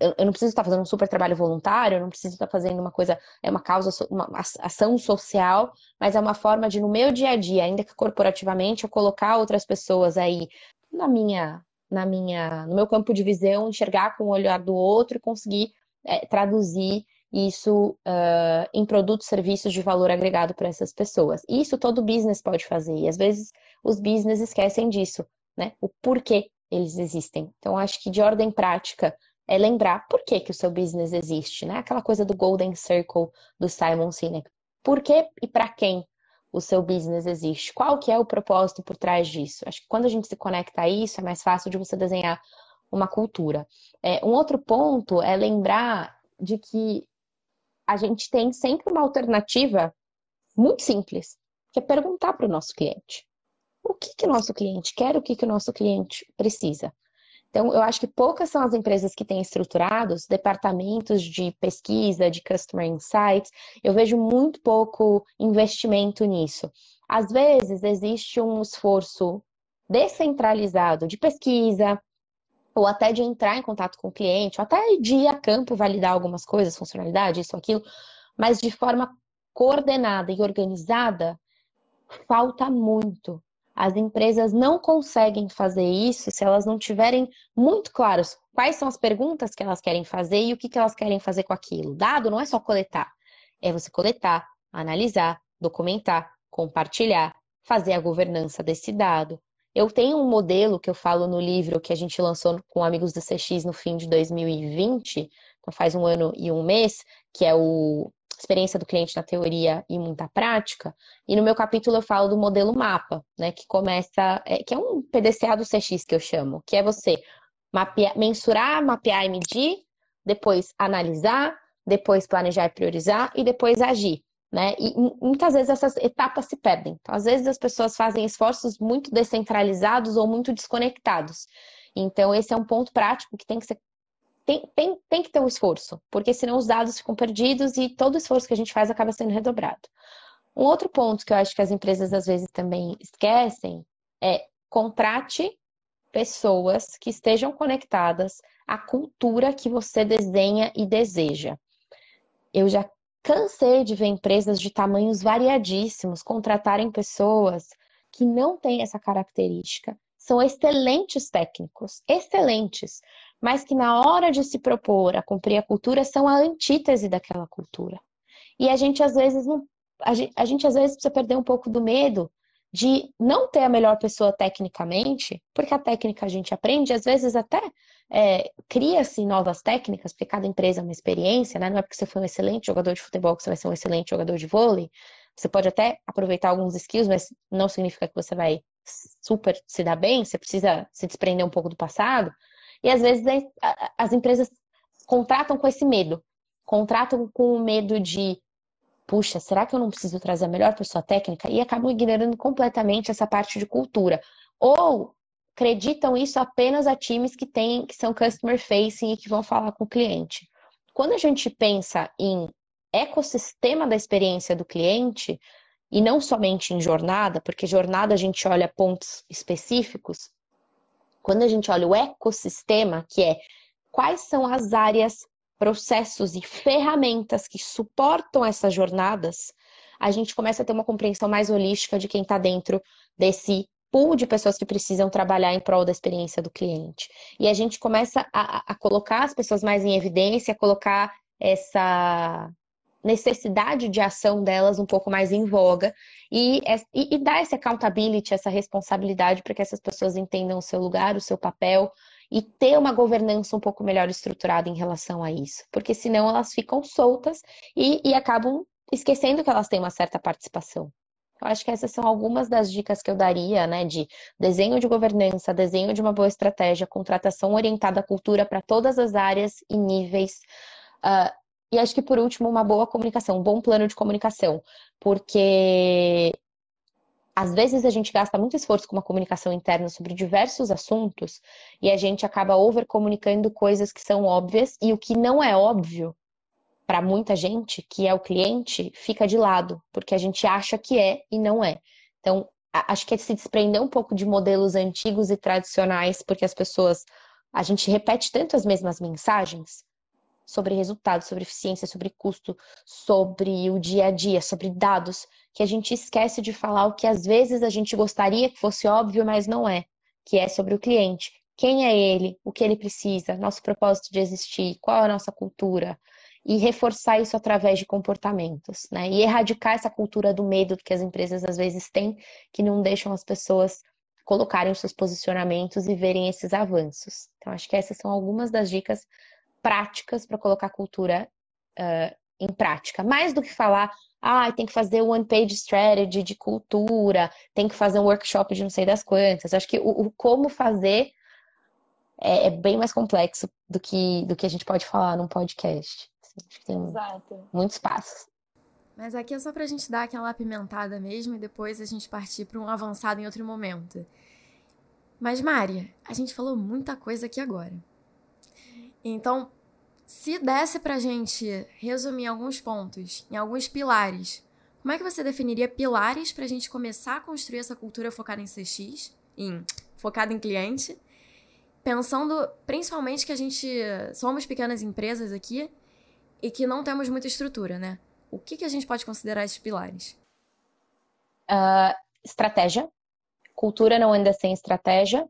eu, não preciso estar fazendo um super trabalho voluntário, eu não preciso estar fazendo uma coisa, é uma causa, uma ação social, mas é uma forma de, no meu dia a dia, ainda que corporativamente, eu colocar outras pessoas aí na minha, na minha, no meu campo de visão, enxergar com o olhar do outro e conseguir é, traduzir isso uh, em produtos, serviços de valor agregado para essas pessoas. Isso todo business pode fazer, e às vezes os business esquecem disso, né? O porquê eles existem. Então, acho que de ordem prática, é lembrar por que, que o seu business existe, né? Aquela coisa do Golden Circle do Simon Sinek. Por que e para quem o seu business existe? Qual que é o propósito por trás disso? Acho que quando a gente se conecta a isso, é mais fácil de você desenhar uma cultura. É, um outro ponto é lembrar de que a gente tem sempre uma alternativa muito simples, que é perguntar para o nosso cliente. O que, que o nosso cliente quer, o que, que o nosso cliente precisa. Então, eu acho que poucas são as empresas que têm estruturados departamentos de pesquisa, de customer insights. Eu vejo muito pouco investimento nisso. Às vezes, existe um esforço descentralizado de pesquisa, ou até de entrar em contato com o cliente, ou até de ir a campo validar algumas coisas, funcionalidade, isso, aquilo, mas de forma coordenada e organizada, falta muito. As empresas não conseguem fazer isso se elas não tiverem muito claros quais são as perguntas que elas querem fazer e o que, que elas querem fazer com aquilo. Dado não é só coletar, é você coletar, analisar, documentar, compartilhar, fazer a governança desse dado. Eu tenho um modelo que eu falo no livro que a gente lançou com amigos do CX no fim de 2020, então faz um ano e um mês, que é o experiência do cliente na teoria e muita prática. E no meu capítulo eu falo do modelo mapa, né, que começa, é, que é um PDCA do CX que eu chamo, que é você mapear, mensurar, mapear e medir, depois analisar, depois planejar e priorizar e depois agir. Né? E muitas vezes essas etapas se perdem. Então, às vezes as pessoas fazem esforços muito descentralizados ou muito desconectados. Então, esse é um ponto prático que tem que ser tem, tem, tem que ter um esforço, porque senão os dados ficam perdidos e todo o esforço que a gente faz acaba sendo redobrado. Um outro ponto que eu acho que as empresas às vezes também esquecem é contrate pessoas que estejam conectadas à cultura que você desenha e deseja. Eu já cansei de ver empresas de tamanhos variadíssimos contratarem pessoas que não têm essa característica. São excelentes técnicos, excelentes, mas que na hora de se propor a cumprir a cultura são a antítese daquela cultura. E a gente às vezes não, a gente, a gente às vezes precisa perder um pouco do medo de não ter a melhor pessoa tecnicamente, porque a técnica a gente aprende, às vezes até é, cria-se novas técnicas, porque cada empresa é uma experiência, né? Não é porque você foi um excelente jogador de futebol que você vai ser um excelente jogador de vôlei. Você pode até aproveitar alguns skills, mas não significa que você vai super se dar bem, você precisa se desprender um pouco do passado. E às vezes as empresas contratam com esse medo. Contratam com o medo de, puxa, será que eu não preciso trazer a melhor pessoa técnica? E acabam ignorando completamente essa parte de cultura. Ou acreditam isso apenas a times que têm, que são customer facing e que vão falar com o cliente. Quando a gente pensa em ecossistema da experiência do cliente, e não somente em jornada, porque jornada a gente olha pontos específicos, quando a gente olha o ecossistema, que é quais são as áreas, processos e ferramentas que suportam essas jornadas, a gente começa a ter uma compreensão mais holística de quem está dentro desse pool de pessoas que precisam trabalhar em prol da experiência do cliente. E a gente começa a, a colocar as pessoas mais em evidência, a colocar essa necessidade de ação delas um pouco mais em voga e, e, e dar essa accountability, essa responsabilidade para que essas pessoas entendam o seu lugar, o seu papel e ter uma governança um pouco melhor estruturada em relação a isso, porque senão elas ficam soltas e, e acabam esquecendo que elas têm uma certa participação. Eu acho que essas são algumas das dicas que eu daria, né, de desenho de governança, desenho de uma boa estratégia, contratação orientada à cultura para todas as áreas e níveis, uh, e acho que, por último, uma boa comunicação, um bom plano de comunicação, porque às vezes a gente gasta muito esforço com uma comunicação interna sobre diversos assuntos e a gente acaba overcomunicando coisas que são óbvias e o que não é óbvio para muita gente, que é o cliente, fica de lado, porque a gente acha que é e não é. Então, acho que é se desprender um pouco de modelos antigos e tradicionais, porque as pessoas, a gente repete tanto as mesmas mensagens sobre resultados, sobre eficiência, sobre custo, sobre o dia a dia, sobre dados, que a gente esquece de falar o que às vezes a gente gostaria que fosse óbvio, mas não é, que é sobre o cliente. Quem é ele, o que ele precisa, nosso propósito de existir, qual é a nossa cultura, e reforçar isso através de comportamentos, né? E erradicar essa cultura do medo que as empresas às vezes têm, que não deixam as pessoas colocarem os seus posicionamentos e verem esses avanços. Então, acho que essas são algumas das dicas práticas para colocar a cultura uh, em prática. Mais do que falar, ah, tem que fazer um one-page strategy de cultura, tem que fazer um workshop de não sei das quantas. Acho que o, o como fazer é, é, bem mais complexo do que, do que a gente pode falar num podcast. Assim, acho que tem Exato. muitos passos. Mas aqui é só para a gente dar aquela apimentada mesmo e depois a gente partir para um avançado em outro momento. Mas, Mari, a gente falou muita coisa aqui agora. Então, se desse pra gente resumir alguns pontos, em alguns pilares, como é que você definiria pilares pra gente começar a construir essa cultura focada em CX, em focada em cliente, pensando principalmente que a gente somos pequenas empresas aqui e que não temos muita estrutura, né? O que, que a gente pode considerar esses pilares? Uh, estratégia. Cultura não anda sem estratégia.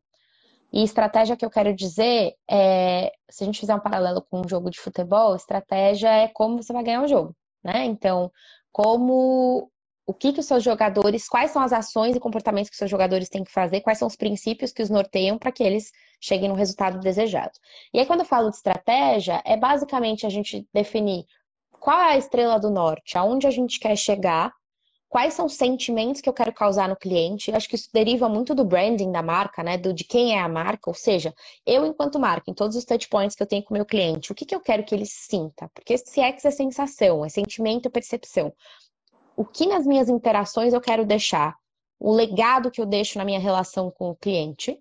E estratégia que eu quero dizer é, se a gente fizer um paralelo com um jogo de futebol, estratégia é como você vai ganhar um jogo, né? Então, como o que, que os seus jogadores, quais são as ações e comportamentos que os seus jogadores têm que fazer, quais são os princípios que os norteiam para que eles cheguem no resultado desejado. E aí, quando eu falo de estratégia, é basicamente a gente definir qual é a estrela do norte, aonde a gente quer chegar quais são os sentimentos que eu quero causar no cliente. Eu acho que isso deriva muito do branding da marca, né? Do de quem é a marca, ou seja, eu enquanto marca, em todos os touch points que eu tenho com o meu cliente, o que, que eu quero que ele sinta? Porque CX é sensação, é sentimento, é percepção. O que nas minhas interações eu quero deixar? O legado que eu deixo na minha relação com o cliente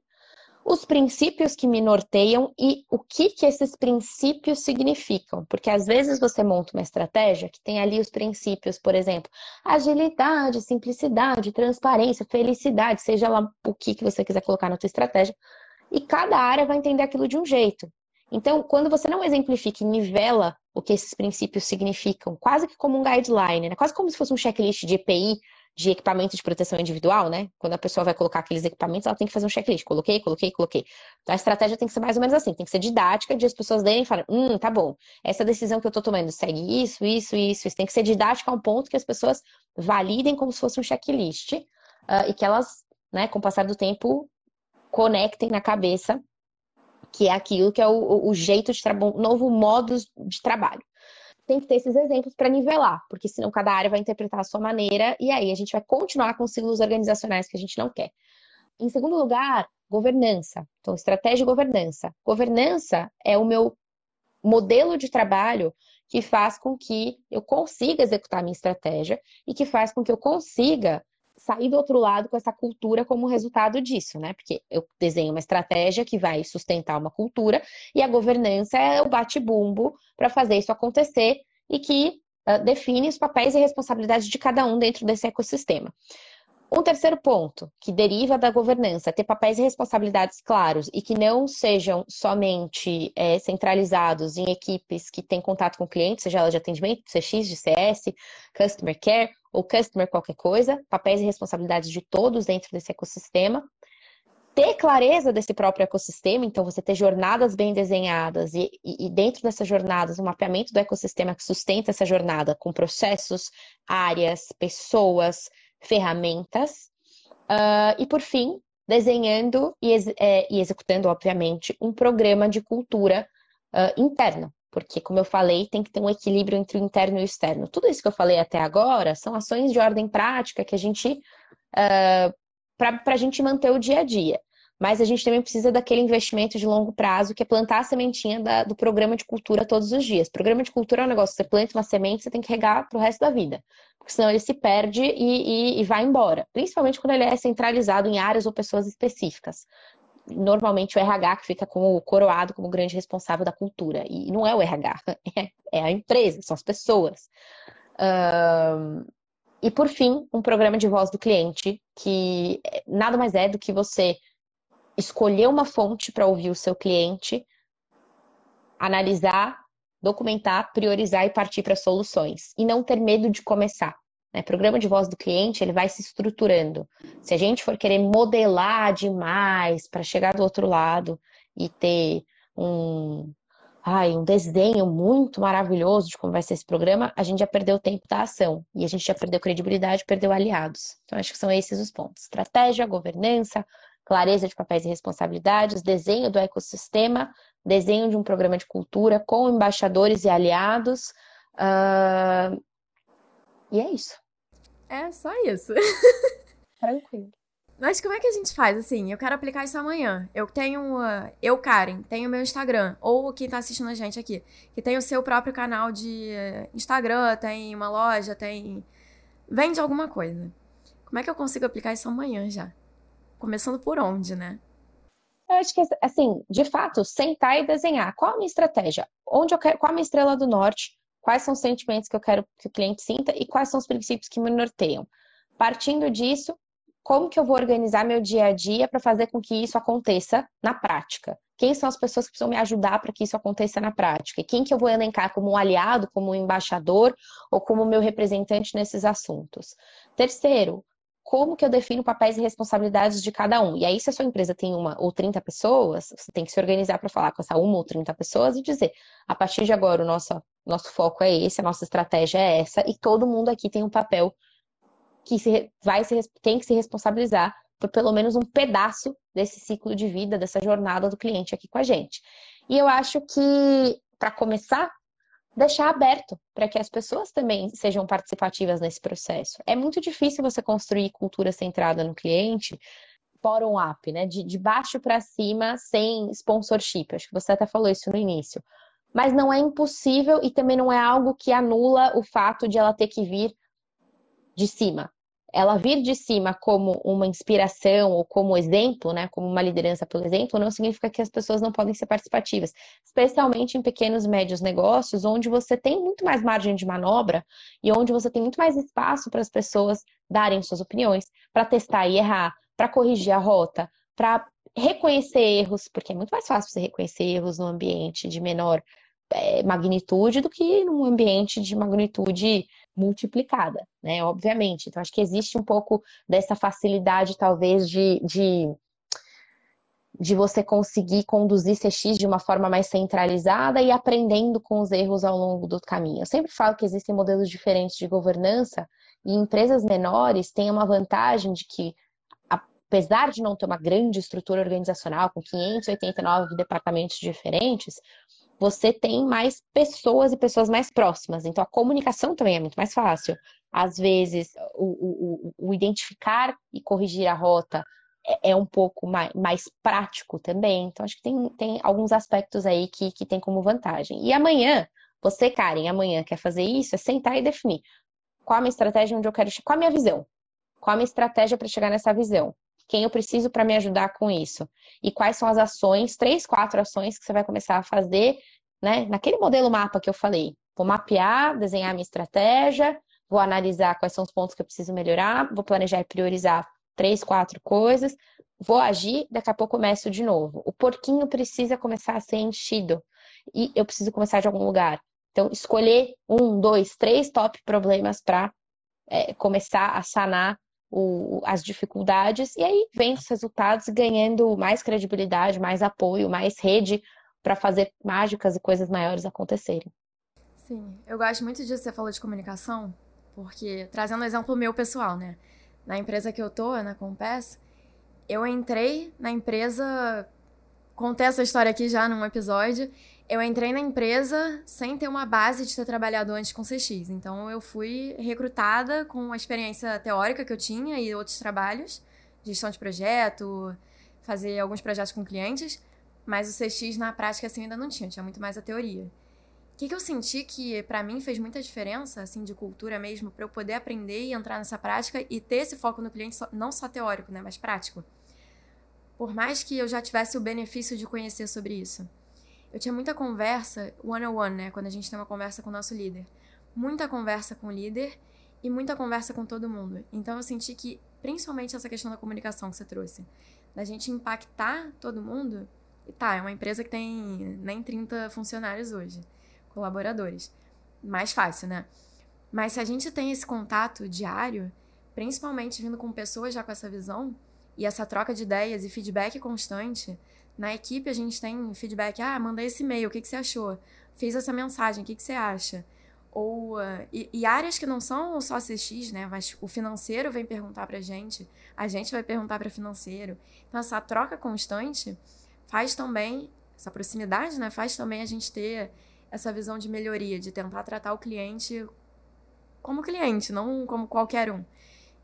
os princípios que me norteiam e o que, que esses princípios significam. Porque às vezes você monta uma estratégia que tem ali os princípios, por exemplo, agilidade, simplicidade, transparência, felicidade, seja lá o que, que você quiser colocar na sua estratégia, e cada área vai entender aquilo de um jeito. Então, quando você não exemplifica e nivela o que esses princípios significam, quase que como um guideline, né? quase como se fosse um checklist de EPI de equipamento de proteção individual, né? Quando a pessoa vai colocar aqueles equipamentos, ela tem que fazer um checklist. Coloquei, coloquei, coloquei. Então, a estratégia tem que ser mais ou menos assim, tem que ser didática, de as pessoas lerem e falarem, hum, tá bom, essa decisão que eu tô tomando segue isso, isso, isso, isso. Tem que ser didática a um ponto que as pessoas validem como se fosse um checklist uh, e que elas, né, com o passar do tempo, conectem na cabeça que é aquilo que é o, o jeito de trabalhar, um novo modo de trabalho tem que ter esses exemplos para nivelar, porque senão cada área vai interpretar a sua maneira e aí a gente vai continuar com ciclos organizacionais que a gente não quer. Em segundo lugar, governança. Então, estratégia e governança. Governança é o meu modelo de trabalho que faz com que eu consiga executar a minha estratégia e que faz com que eu consiga sair do outro lado com essa cultura como resultado disso, né? Porque eu desenho uma estratégia que vai sustentar uma cultura e a governança é o bate-bumbo para fazer isso acontecer e que uh, define os papéis e responsabilidades de cada um dentro desse ecossistema. Um terceiro ponto que deriva da governança ter papéis e responsabilidades claros e que não sejam somente é, centralizados em equipes que têm contato com clientes, seja ela de atendimento, CX, de CS, Customer Care ou Customer qualquer coisa, papéis e responsabilidades de todos dentro desse ecossistema. Ter clareza desse próprio ecossistema, então você ter jornadas bem desenhadas e, e, e dentro dessas jornadas, um mapeamento do ecossistema que sustenta essa jornada com processos, áreas, pessoas, ferramentas. Uh, e, por fim, desenhando e, ex é, e, executando, obviamente, um programa de cultura uh, interna. Porque, como eu falei, tem que ter um equilíbrio entre o interno e o externo. Tudo isso que eu falei até agora são ações de ordem prática que a gente. Uh, para a gente manter o dia a dia. Mas a gente também precisa daquele investimento de longo prazo, que é plantar a sementinha da, do programa de cultura todos os dias. Programa de cultura é um negócio, você planta uma semente, você tem que regar para o resto da vida. Porque senão ele se perde e, e, e vai embora. Principalmente quando ele é centralizado em áreas ou pessoas específicas normalmente o RH que fica como coroado como grande responsável da cultura. E não é o RH, é, é a empresa, são as pessoas. Um, e por fim, um programa de voz do cliente, que nada mais é do que você escolher uma fonte para ouvir o seu cliente, analisar, documentar, priorizar e partir para soluções. E não ter medo de começar. Né? Programa de voz do cliente, ele vai se estruturando. Se a gente for querer modelar demais para chegar do outro lado e ter um, ai, um desenho muito maravilhoso de como vai ser esse programa, a gente já perdeu o tempo da ação. E a gente já perdeu credibilidade, perdeu aliados. Então, acho que são esses os pontos. Estratégia, governança, clareza de papéis e responsabilidades, desenho do ecossistema, desenho de um programa de cultura com embaixadores e aliados. Uh... E é isso. É só isso. Tranquilo. Mas como é que a gente faz assim? Eu quero aplicar isso amanhã. Eu tenho, uh, eu, Karen, tenho meu Instagram, ou quem tá assistindo a gente aqui, que tem o seu próprio canal de Instagram, tem uma loja, tem. Vende alguma coisa. Como é que eu consigo aplicar isso amanhã já? Começando por onde, né? Eu acho que, assim, de fato, sentar e desenhar. Qual a minha estratégia? Onde eu quero, qual a minha estrela do norte? Quais são os sentimentos que eu quero que o cliente sinta e quais são os princípios que me norteiam? Partindo disso, como que eu vou organizar meu dia a dia para fazer com que isso aconteça na prática? Quem são as pessoas que precisam me ajudar para que isso aconteça na prática? E quem que eu vou elencar como um aliado, como um embaixador ou como meu representante nesses assuntos? Terceiro, como que eu defino papéis e responsabilidades de cada um? E aí, se a sua empresa tem uma ou 30 pessoas, você tem que se organizar para falar com essa uma ou 30 pessoas e dizer, a partir de agora, o nosso, nosso foco é esse, a nossa estratégia é essa, e todo mundo aqui tem um papel que se, vai se, tem que se responsabilizar por pelo menos um pedaço desse ciclo de vida, dessa jornada do cliente aqui com a gente. E eu acho que, para começar, deixar aberto para que as pessoas também sejam participativas nesse processo. É muito difícil você construir cultura centrada no cliente bottom-up, né? De, de baixo para cima, sem sponsorship. Acho que você até falou isso no início. Mas não é impossível e também não é algo que anula o fato de ela ter que vir de cima ela vir de cima como uma inspiração ou como exemplo, né, como uma liderança pelo exemplo, não significa que as pessoas não podem ser participativas, especialmente em pequenos e médios negócios, onde você tem muito mais margem de manobra e onde você tem muito mais espaço para as pessoas darem suas opiniões, para testar e errar, para corrigir a rota, para reconhecer erros, porque é muito mais fácil você reconhecer erros no ambiente de menor é, magnitude do que num ambiente de magnitude multiplicada, né? Obviamente. Então, acho que existe um pouco dessa facilidade, talvez, de, de, de você conseguir conduzir CX de uma forma mais centralizada e aprendendo com os erros ao longo do caminho. Eu sempre falo que existem modelos diferentes de governança e empresas menores têm uma vantagem de que apesar de não ter uma grande estrutura organizacional com 589 departamentos diferentes, você tem mais pessoas e pessoas mais próximas. Então a comunicação também é muito mais fácil. Às vezes, o, o, o identificar e corrigir a rota é, é um pouco mais, mais, prático também. Então, acho que tem, tem alguns aspectos aí que, que tem como vantagem. E amanhã, você, Karen, amanhã quer fazer isso, é sentar e definir qual a minha estratégia, onde eu quero qual a minha visão, qual a minha estratégia para chegar nessa visão quem eu preciso para me ajudar com isso. E quais são as ações, três, quatro ações que você vai começar a fazer, né? Naquele modelo mapa que eu falei. Vou mapear, desenhar a minha estratégia, vou analisar quais são os pontos que eu preciso melhorar, vou planejar e priorizar três, quatro coisas, vou agir, daqui a pouco começo de novo. O porquinho precisa começar a ser enchido e eu preciso começar de algum lugar. Então, escolher um, dois, três top problemas para é, começar a sanar o, as dificuldades, e aí vem os resultados ganhando mais credibilidade, mais apoio, mais rede para fazer mágicas e coisas maiores acontecerem. Sim, eu gosto muito disso que você falou de comunicação, porque trazendo um exemplo meu pessoal, né? Na empresa que eu tô, na Compass, eu entrei na empresa, contei essa história aqui já num episódio, eu entrei na empresa sem ter uma base de ter trabalhado antes com CX. Então, eu fui recrutada com a experiência teórica que eu tinha e outros trabalhos, gestão de projeto, fazer alguns projetos com clientes, mas o CX na prática assim ainda não tinha, tinha muito mais a teoria. O que, que eu senti que para mim fez muita diferença, assim, de cultura mesmo, para eu poder aprender e entrar nessa prática e ter esse foco no cliente, não só teórico, né, mas prático. Por mais que eu já tivesse o benefício de conhecer sobre isso eu tinha muita conversa, one on one, né? Quando a gente tem uma conversa com o nosso líder. Muita conversa com o líder e muita conversa com todo mundo. Então eu senti que, principalmente essa questão da comunicação que você trouxe, da gente impactar todo mundo. E tá, é uma empresa que tem nem 30 funcionários hoje, colaboradores. Mais fácil, né? Mas se a gente tem esse contato diário, principalmente vindo com pessoas já com essa visão, e essa troca de ideias e feedback constante, na equipe a gente tem feedback, ah, mandei esse e-mail, o que, que você achou? Fiz essa mensagem, o que, que você acha? Ou, uh, e, e, áreas que não são só CX, né? Mas o financeiro vem perguntar pra gente, a gente vai perguntar para financeiro. Então, essa troca constante faz também, essa proximidade, né? Faz também a gente ter essa visão de melhoria, de tentar tratar o cliente como cliente, não como qualquer um.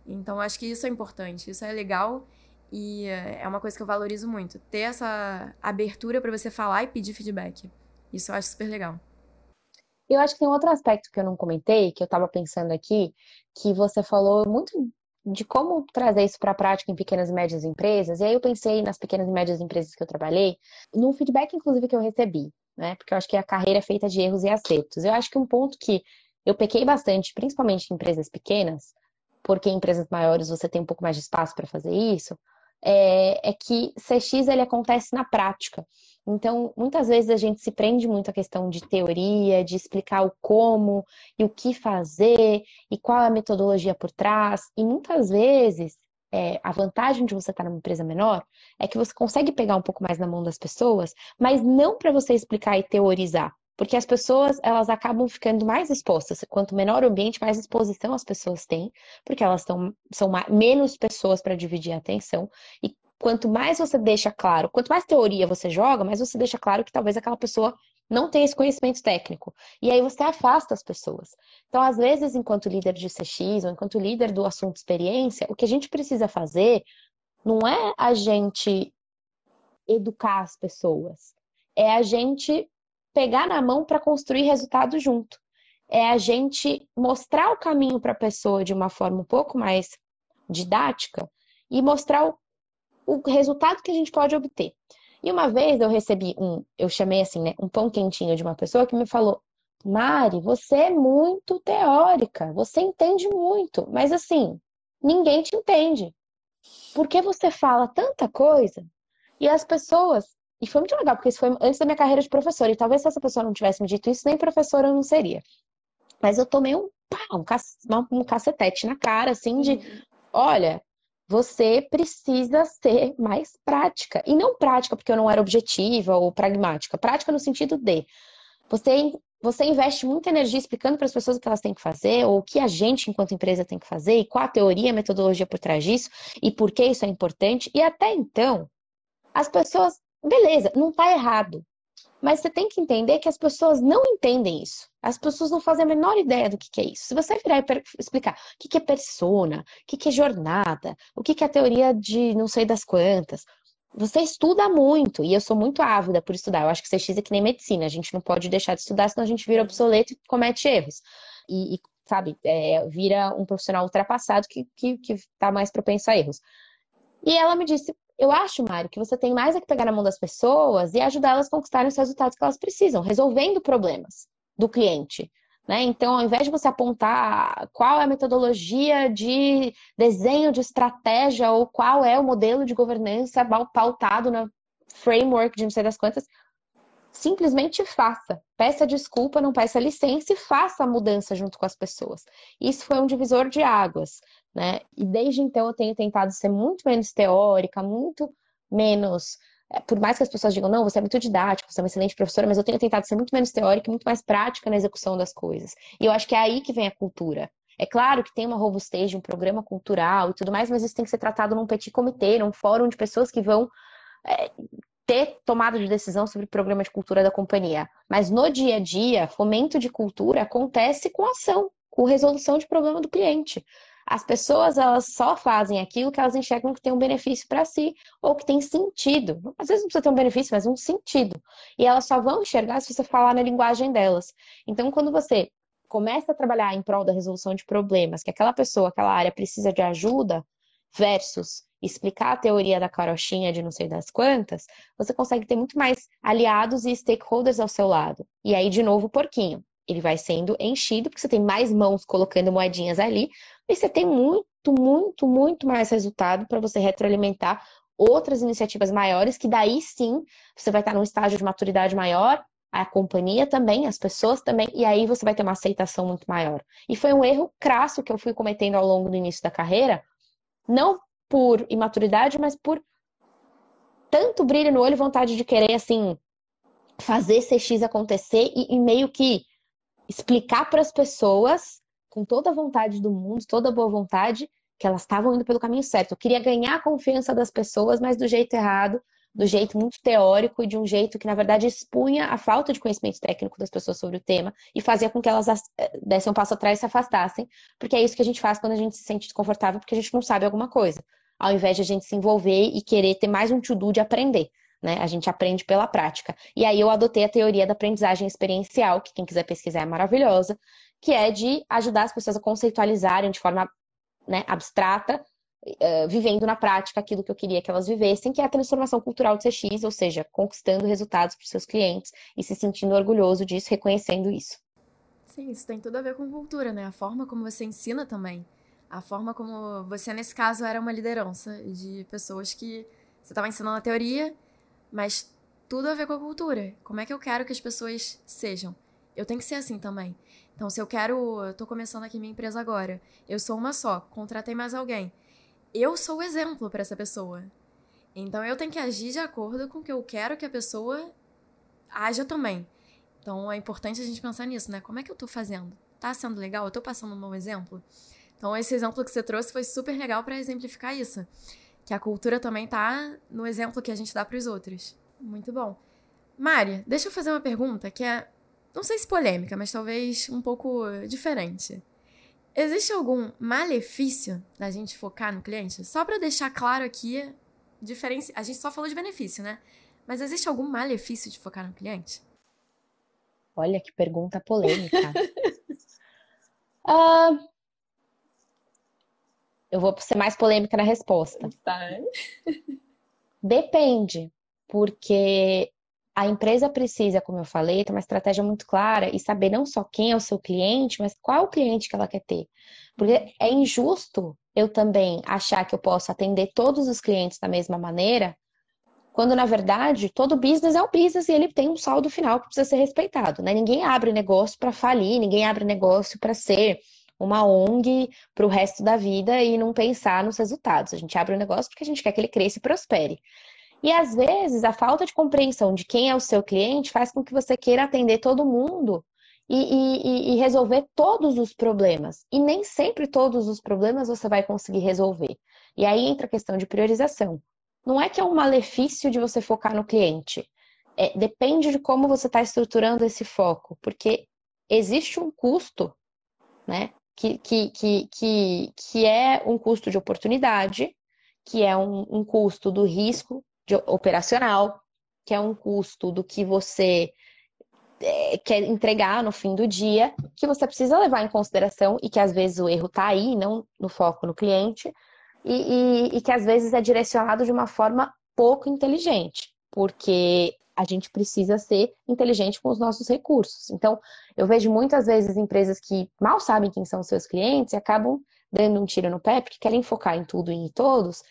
Então, acho que isso é importante, isso é legal e é uma coisa que eu valorizo muito. Ter essa abertura para você falar e pedir feedback. Isso eu acho super legal. Eu acho que tem outro aspecto que eu não comentei, que eu estava pensando aqui, que você falou muito de como trazer isso para a prática em pequenas e médias empresas. E aí eu pensei nas pequenas e médias empresas que eu trabalhei, num feedback, inclusive, que eu recebi, né? Porque eu acho que a carreira é feita de erros e acertos. Eu acho que um ponto que eu pequei bastante, principalmente em empresas pequenas, porque em empresas maiores você tem um pouco mais de espaço para fazer isso, é, é, que CX ele acontece na prática. Então, muitas vezes a gente se prende muito à questão de teoria, de explicar o como e o que fazer e qual é a metodologia por trás. E muitas vezes é, a vantagem de você estar numa empresa menor é que você consegue pegar um pouco mais na mão das pessoas, mas não para você explicar e teorizar. Porque as pessoas, elas acabam ficando mais expostas. Quanto menor o ambiente, mais exposição as pessoas têm, porque elas tão, são menos pessoas para dividir a atenção. E quanto mais você deixa claro, quanto mais teoria você joga, mais você deixa claro que talvez aquela pessoa não tenha esse conhecimento técnico. E aí você afasta as pessoas. Então, às vezes, enquanto líder de CX ou enquanto líder do assunto experiência, o que a gente precisa fazer não é a gente educar as pessoas, é a gente pegar na mão para construir resultado junto. É a gente mostrar o caminho para a pessoa de uma forma um pouco mais didática e mostrar o, o resultado que a gente pode obter. E uma vez eu recebi um, eu chamei assim, né, um pão quentinho de uma pessoa que me falou: Mari, você é muito teórica, você entende muito, mas assim, ninguém te entende. Porque você fala tanta coisa e as pessoas e foi muito legal, porque isso foi antes da minha carreira de professora. E talvez se essa pessoa não tivesse me dito isso, nem professora eu não seria. Mas eu tomei um, pá, um, um cacetete na cara, assim, de: uhum. olha, você precisa ser mais prática. E não prática porque eu não era objetiva ou pragmática. Prática no sentido de você, você investe muita energia explicando para as pessoas o que elas têm que fazer, ou o que a gente, enquanto empresa, tem que fazer, e qual a teoria, a metodologia por trás disso, e por que isso é importante. E até então, as pessoas Beleza, não está errado. Mas você tem que entender que as pessoas não entendem isso. As pessoas não fazem a menor ideia do que, é isso. Se você virar e explicar o que, é persona, o que, é jornada, o que, é a teoria de não sei das quantas, você estuda muito. E eu sou muito ávida por estudar. Eu acho que CX é que nem medicina. A gente não pode deixar de estudar, senão a gente vira obsoleto e comete erros. E, e sabe, é, vira um profissional ultrapassado que, que, que tá mais propenso a erros. E ela me disse: eu acho, Mário, que você tem mais é que pegar na mão das pessoas e ajudar elas a conquistarem os resultados que elas precisam, resolvendo problemas do cliente. Né? Então, ao invés de você apontar qual é a metodologia de desenho de estratégia ou qual é o modelo de governança pautado na framework de não sei das quantas, simplesmente faça. Peça desculpa, não peça licença e faça a mudança junto com as pessoas. Isso foi um divisor de águas né? E desde então eu tenho tentado ser muito menos teórica, muito menos. É, por mais que as pessoas digam, não, você é muito didática, você é uma excelente professora, mas eu tenho tentado ser muito menos teórica e muito mais prática na execução das coisas. E eu acho que é aí que vem a cultura. É claro que tem uma robustez de um programa cultural e tudo mais, mas isso tem que ser tratado num petit comitê, num fórum de pessoas que vão é, ter tomada de decisão sobre o programa de cultura da companhia. Mas no dia a dia, fomento de cultura acontece com ação, com resolução de problema do cliente. As pessoas elas só fazem aquilo que elas enxergam que tem um benefício para si ou que tem sentido. Às vezes não precisa ter um benefício, mas um sentido. E elas só vão enxergar se você falar na linguagem delas. Então, quando você começa a trabalhar em prol da resolução de problemas, que aquela pessoa, aquela área precisa de ajuda, versus explicar a teoria da carochinha de não sei das quantas, você consegue ter muito mais aliados e stakeholders ao seu lado. E aí, de novo, o porquinho. Ele vai sendo enchido, porque você tem mais mãos colocando moedinhas ali, e você tem muito, muito, muito mais resultado para você retroalimentar outras iniciativas maiores, que daí sim você vai estar num estágio de maturidade maior, a companhia também, as pessoas também, e aí você vai ter uma aceitação muito maior. E foi um erro crasso que eu fui cometendo ao longo do início da carreira, não por imaturidade, mas por tanto brilho no olho e vontade de querer, assim, fazer CX acontecer e, e meio que explicar para as pessoas com toda a vontade do mundo, toda a boa vontade, que elas estavam indo pelo caminho certo. Eu queria ganhar a confiança das pessoas, mas do jeito errado, do jeito muito teórico e de um jeito que, na verdade, expunha a falta de conhecimento técnico das pessoas sobre o tema e fazia com que elas eh, dessem um passo atrás e se afastassem, porque é isso que a gente faz quando a gente se sente desconfortável, porque a gente não sabe alguma coisa, ao invés de a gente se envolver e querer ter mais um to-do de aprender. Né? A gente aprende pela prática. E aí eu adotei a teoria da aprendizagem experiencial, que quem quiser pesquisar é maravilhosa, que é de ajudar as pessoas a conceitualizarem de forma né, abstrata, uh, vivendo na prática aquilo que eu queria que elas vivessem, que é a transformação cultural do CX, ou seja, conquistando resultados para os seus clientes e se sentindo orgulhoso disso, reconhecendo isso. Sim, isso tem tudo a ver com cultura, né? A forma como você ensina também. A forma como você, nesse caso, era uma liderança de pessoas que você estava ensinando a teoria, mas tudo a ver com a cultura. Como é que eu quero que as pessoas sejam? Eu tenho que ser assim também. Então, se eu quero. Eu começando aqui minha empresa agora. Eu sou uma só, contratei mais alguém. Eu sou o exemplo para essa pessoa. Então, eu tenho que agir de acordo com o que eu quero que a pessoa haja também. Então, é importante a gente pensar nisso, né? Como é que eu tô fazendo? Tá sendo legal? Eu tô passando um bom exemplo? Então, esse exemplo que você trouxe foi super legal para exemplificar isso. Que a cultura também tá no exemplo que a gente dá para os outros. Muito bom. Mari, deixa eu fazer uma pergunta que é não sei se polêmica, mas talvez um pouco diferente. Existe algum malefício da gente focar no cliente? Só para deixar claro aqui, diferença, a gente só falou de benefício, né? Mas existe algum malefício de focar no cliente? Olha que pergunta polêmica. uh, eu vou ser mais polêmica na resposta. Tá. Depende, porque a empresa precisa, como eu falei, ter uma estratégia muito clara e saber não só quem é o seu cliente, mas qual o cliente que ela quer ter. Porque é injusto eu também achar que eu posso atender todos os clientes da mesma maneira, quando na verdade todo business é um business e ele tem um saldo final que precisa ser respeitado. Né? Ninguém abre negócio para falir, ninguém abre negócio para ser uma ONG para o resto da vida e não pensar nos resultados. A gente abre o um negócio porque a gente quer que ele cresça e prospere. E às vezes a falta de compreensão de quem é o seu cliente faz com que você queira atender todo mundo e, e, e, resolver todos os problemas. E nem sempre todos os problemas você vai conseguir resolver. E aí entra a questão de priorização. Não é que é um malefício de você focar no cliente. É, depende de como você está estruturando esse foco, porque existe um custo, né? Que, que, que, que, que é um custo de oportunidade, que é um, um custo do risco de, operacional, que é um custo do que você é, quer entregar no fim do dia, que você precisa levar em consideração e que às vezes o erro está aí, não no foco no cliente, e, e, e que às vezes é direcionado de uma forma pouco inteligente, porque a gente precisa ser inteligente com os nossos recursos. Então, eu vejo muitas vezes empresas que mal sabem quem são seus clientes e acabam dando um tiro no pé porque querem focar em tudo e em todos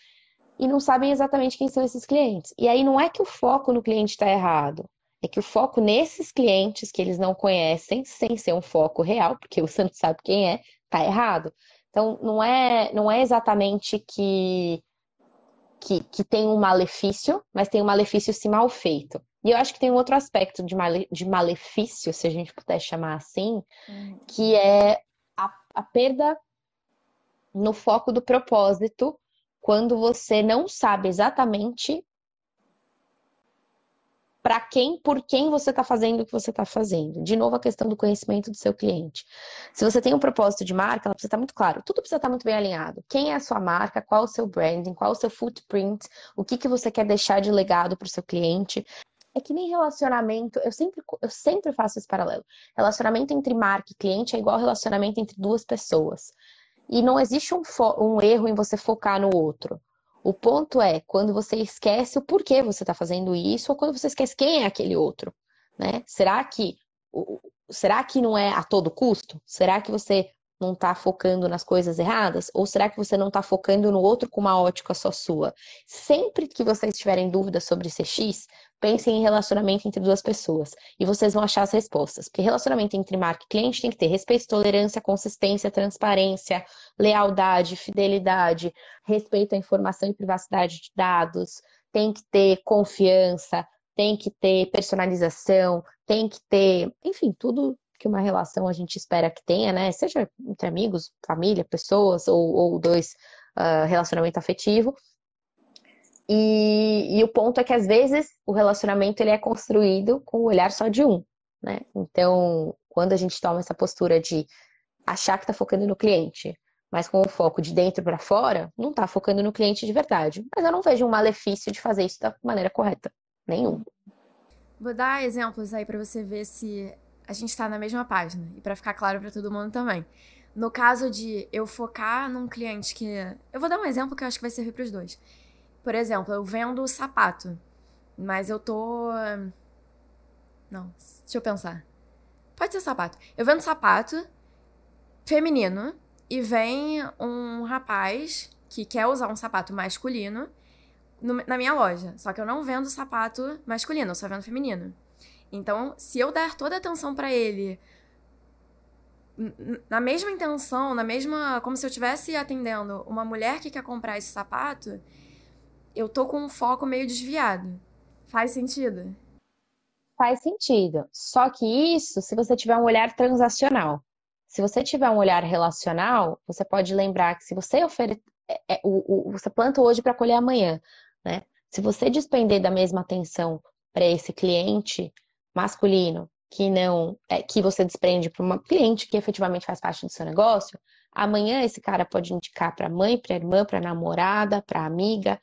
e não sabem exatamente quem são esses clientes. E aí não é que o foco no cliente está errado, é que o foco nesses clientes que eles não conhecem, sem ser um foco real, porque o santo sabe quem é, está errado. Então não é, não é exatamente que, que, que tem um malefício, mas tem um malefício se mal feito. E eu acho que tem um outro aspecto de, male, de malefício, se a gente puder chamar assim, uhum. que é a, a perda no foco do propósito quando você não sabe exatamente para quem, por quem você está fazendo o que você está fazendo. De novo, a questão do conhecimento do seu cliente. Se você tem um propósito de marca, ela precisa estar tá muito claro. Tudo precisa estar tá muito bem alinhado. Quem é a sua marca? Qual o seu branding? Qual o seu footprint? O que, que você quer deixar de legado para o seu cliente? É que nem relacionamento, eu sempre, eu sempre faço esse paralelo. Relacionamento entre marca e cliente é igual relacionamento entre duas pessoas. E não existe um, um erro em você focar no outro. O ponto é quando você esquece o porquê você está fazendo isso, ou quando você esquece quem é aquele outro. Né? Será que será que não é a todo custo? Será que você não está focando nas coisas erradas? Ou será que você não está focando no outro com uma ótica só sua? Sempre que vocês tiverem dúvidas sobre CX, pensem em relacionamento entre duas pessoas e vocês vão achar as respostas. Porque relacionamento entre marca e cliente tem que ter respeito, tolerância, consistência, transparência, lealdade, fidelidade, respeito à informação e privacidade de dados, tem que ter confiança, tem que ter personalização, tem que ter, enfim, tudo que uma relação a gente espera que tenha, né? Seja entre amigos, família, pessoas ou, ou dois uh, relacionamento afetivo. E, e, o ponto é que às vezes o relacionamento ele é construído com o olhar só de um, né? Então, quando a gente toma essa postura de achar que está focando no cliente, mas com o foco de dentro para fora, não está focando no cliente de verdade. Mas eu não vejo um malefício de fazer isso da maneira correta, nenhum. Vou dar exemplos aí para você ver se a gente está na mesma página e para ficar claro para todo mundo também. No caso de eu focar num cliente que. Eu vou dar um exemplo que eu acho que vai servir para os dois. Por exemplo, eu vendo sapato, mas eu tô. Não, deixa eu pensar. Pode ser sapato. Eu vendo sapato feminino e vem um rapaz que quer usar um sapato masculino no, na minha loja. Só que eu não vendo sapato masculino, eu só vendo feminino. Então, se eu der toda a atenção para ele, na mesma intenção, na mesma. como se eu estivesse atendendo uma mulher que quer comprar esse sapato, eu tô com um foco meio desviado. Faz sentido? Faz sentido. Só que isso se você tiver um olhar transacional. Se você tiver um olhar relacional, você pode lembrar que se você oferecer. É, é, o, você planta hoje para colher amanhã, né? Se você despender da mesma atenção para esse cliente masculino que não é, que você desprende para uma cliente que efetivamente faz parte do seu negócio, amanhã esse cara pode indicar para a mãe, para irmã, para namorada, para amiga.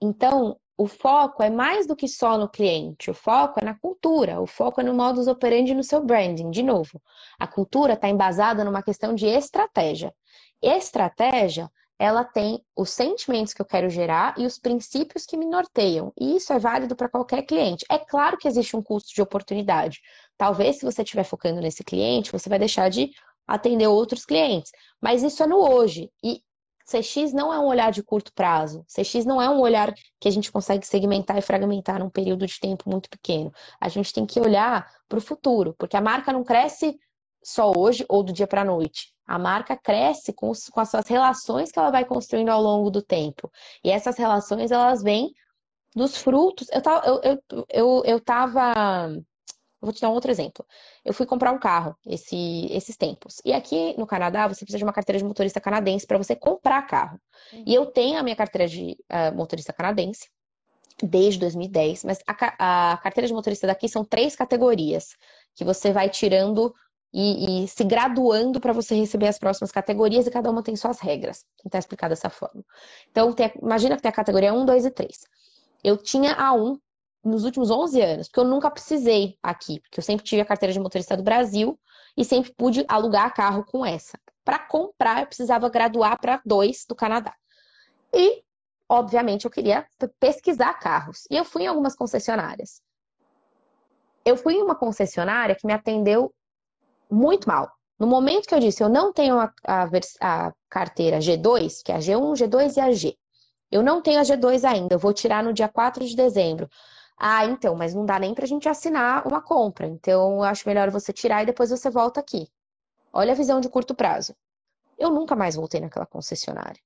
Então, o foco é mais do que só no cliente, o foco é na cultura, o foco é no modus operandi no seu branding. De novo, a cultura está embasada numa questão de estratégia. Estratégia, ela tem os sentimentos que eu quero gerar e os princípios que me norteiam. E isso é válido para qualquer cliente. É claro que existe um custo de oportunidade. Talvez, se você estiver focando nesse cliente, você vai deixar de atender outros clientes. Mas isso é no hoje. E CX não é um olhar de curto prazo. CX não é um olhar que a gente consegue segmentar e fragmentar num período de tempo muito pequeno. A gente tem que olhar para o futuro, porque a marca não cresce só hoje ou do dia para a noite. A marca cresce com, com as suas relações que ela vai construindo ao longo do tempo. E essas relações, elas vêm dos frutos. Eu tava, eu, eu, eu, eu tava Vou te dar um outro exemplo. Eu fui comprar um carro esse, esses tempos. E aqui no Canadá, você precisa de uma carteira de motorista canadense para você comprar carro. Uhum. E eu tenho a minha carteira de uh, motorista canadense desde 2010, mas a, a, carteira de motorista daqui são três categorias que você vai tirando e, e se graduando para você receber as próximas categorias e cada uma tem suas regras. Está explicado dessa forma. Então, tem, imagina que tem a categoria 1, 2 e 3. Eu tinha a 1 nos últimos 11 anos, porque eu nunca precisei aqui, porque eu sempre tive a carteira de motorista do Brasil e sempre pude alugar carro com essa. Para comprar, eu precisava graduar para dois do Canadá. E, obviamente, eu queria pesquisar carros. E eu fui em algumas concessionárias. Eu fui em uma concessionária que me atendeu muito mal. No momento que eu disse, eu não tenho a, a, a carteira G2, que é a G1, G2 e a G. Eu não tenho a G2 ainda, eu vou tirar no dia 4 de dezembro. Ah, então, mas não dá nem pra gente assinar uma compra. Então, eu acho melhor você tirar e depois você volta aqui. Olha a visão de curto prazo. Eu nunca mais voltei naquela concessionária.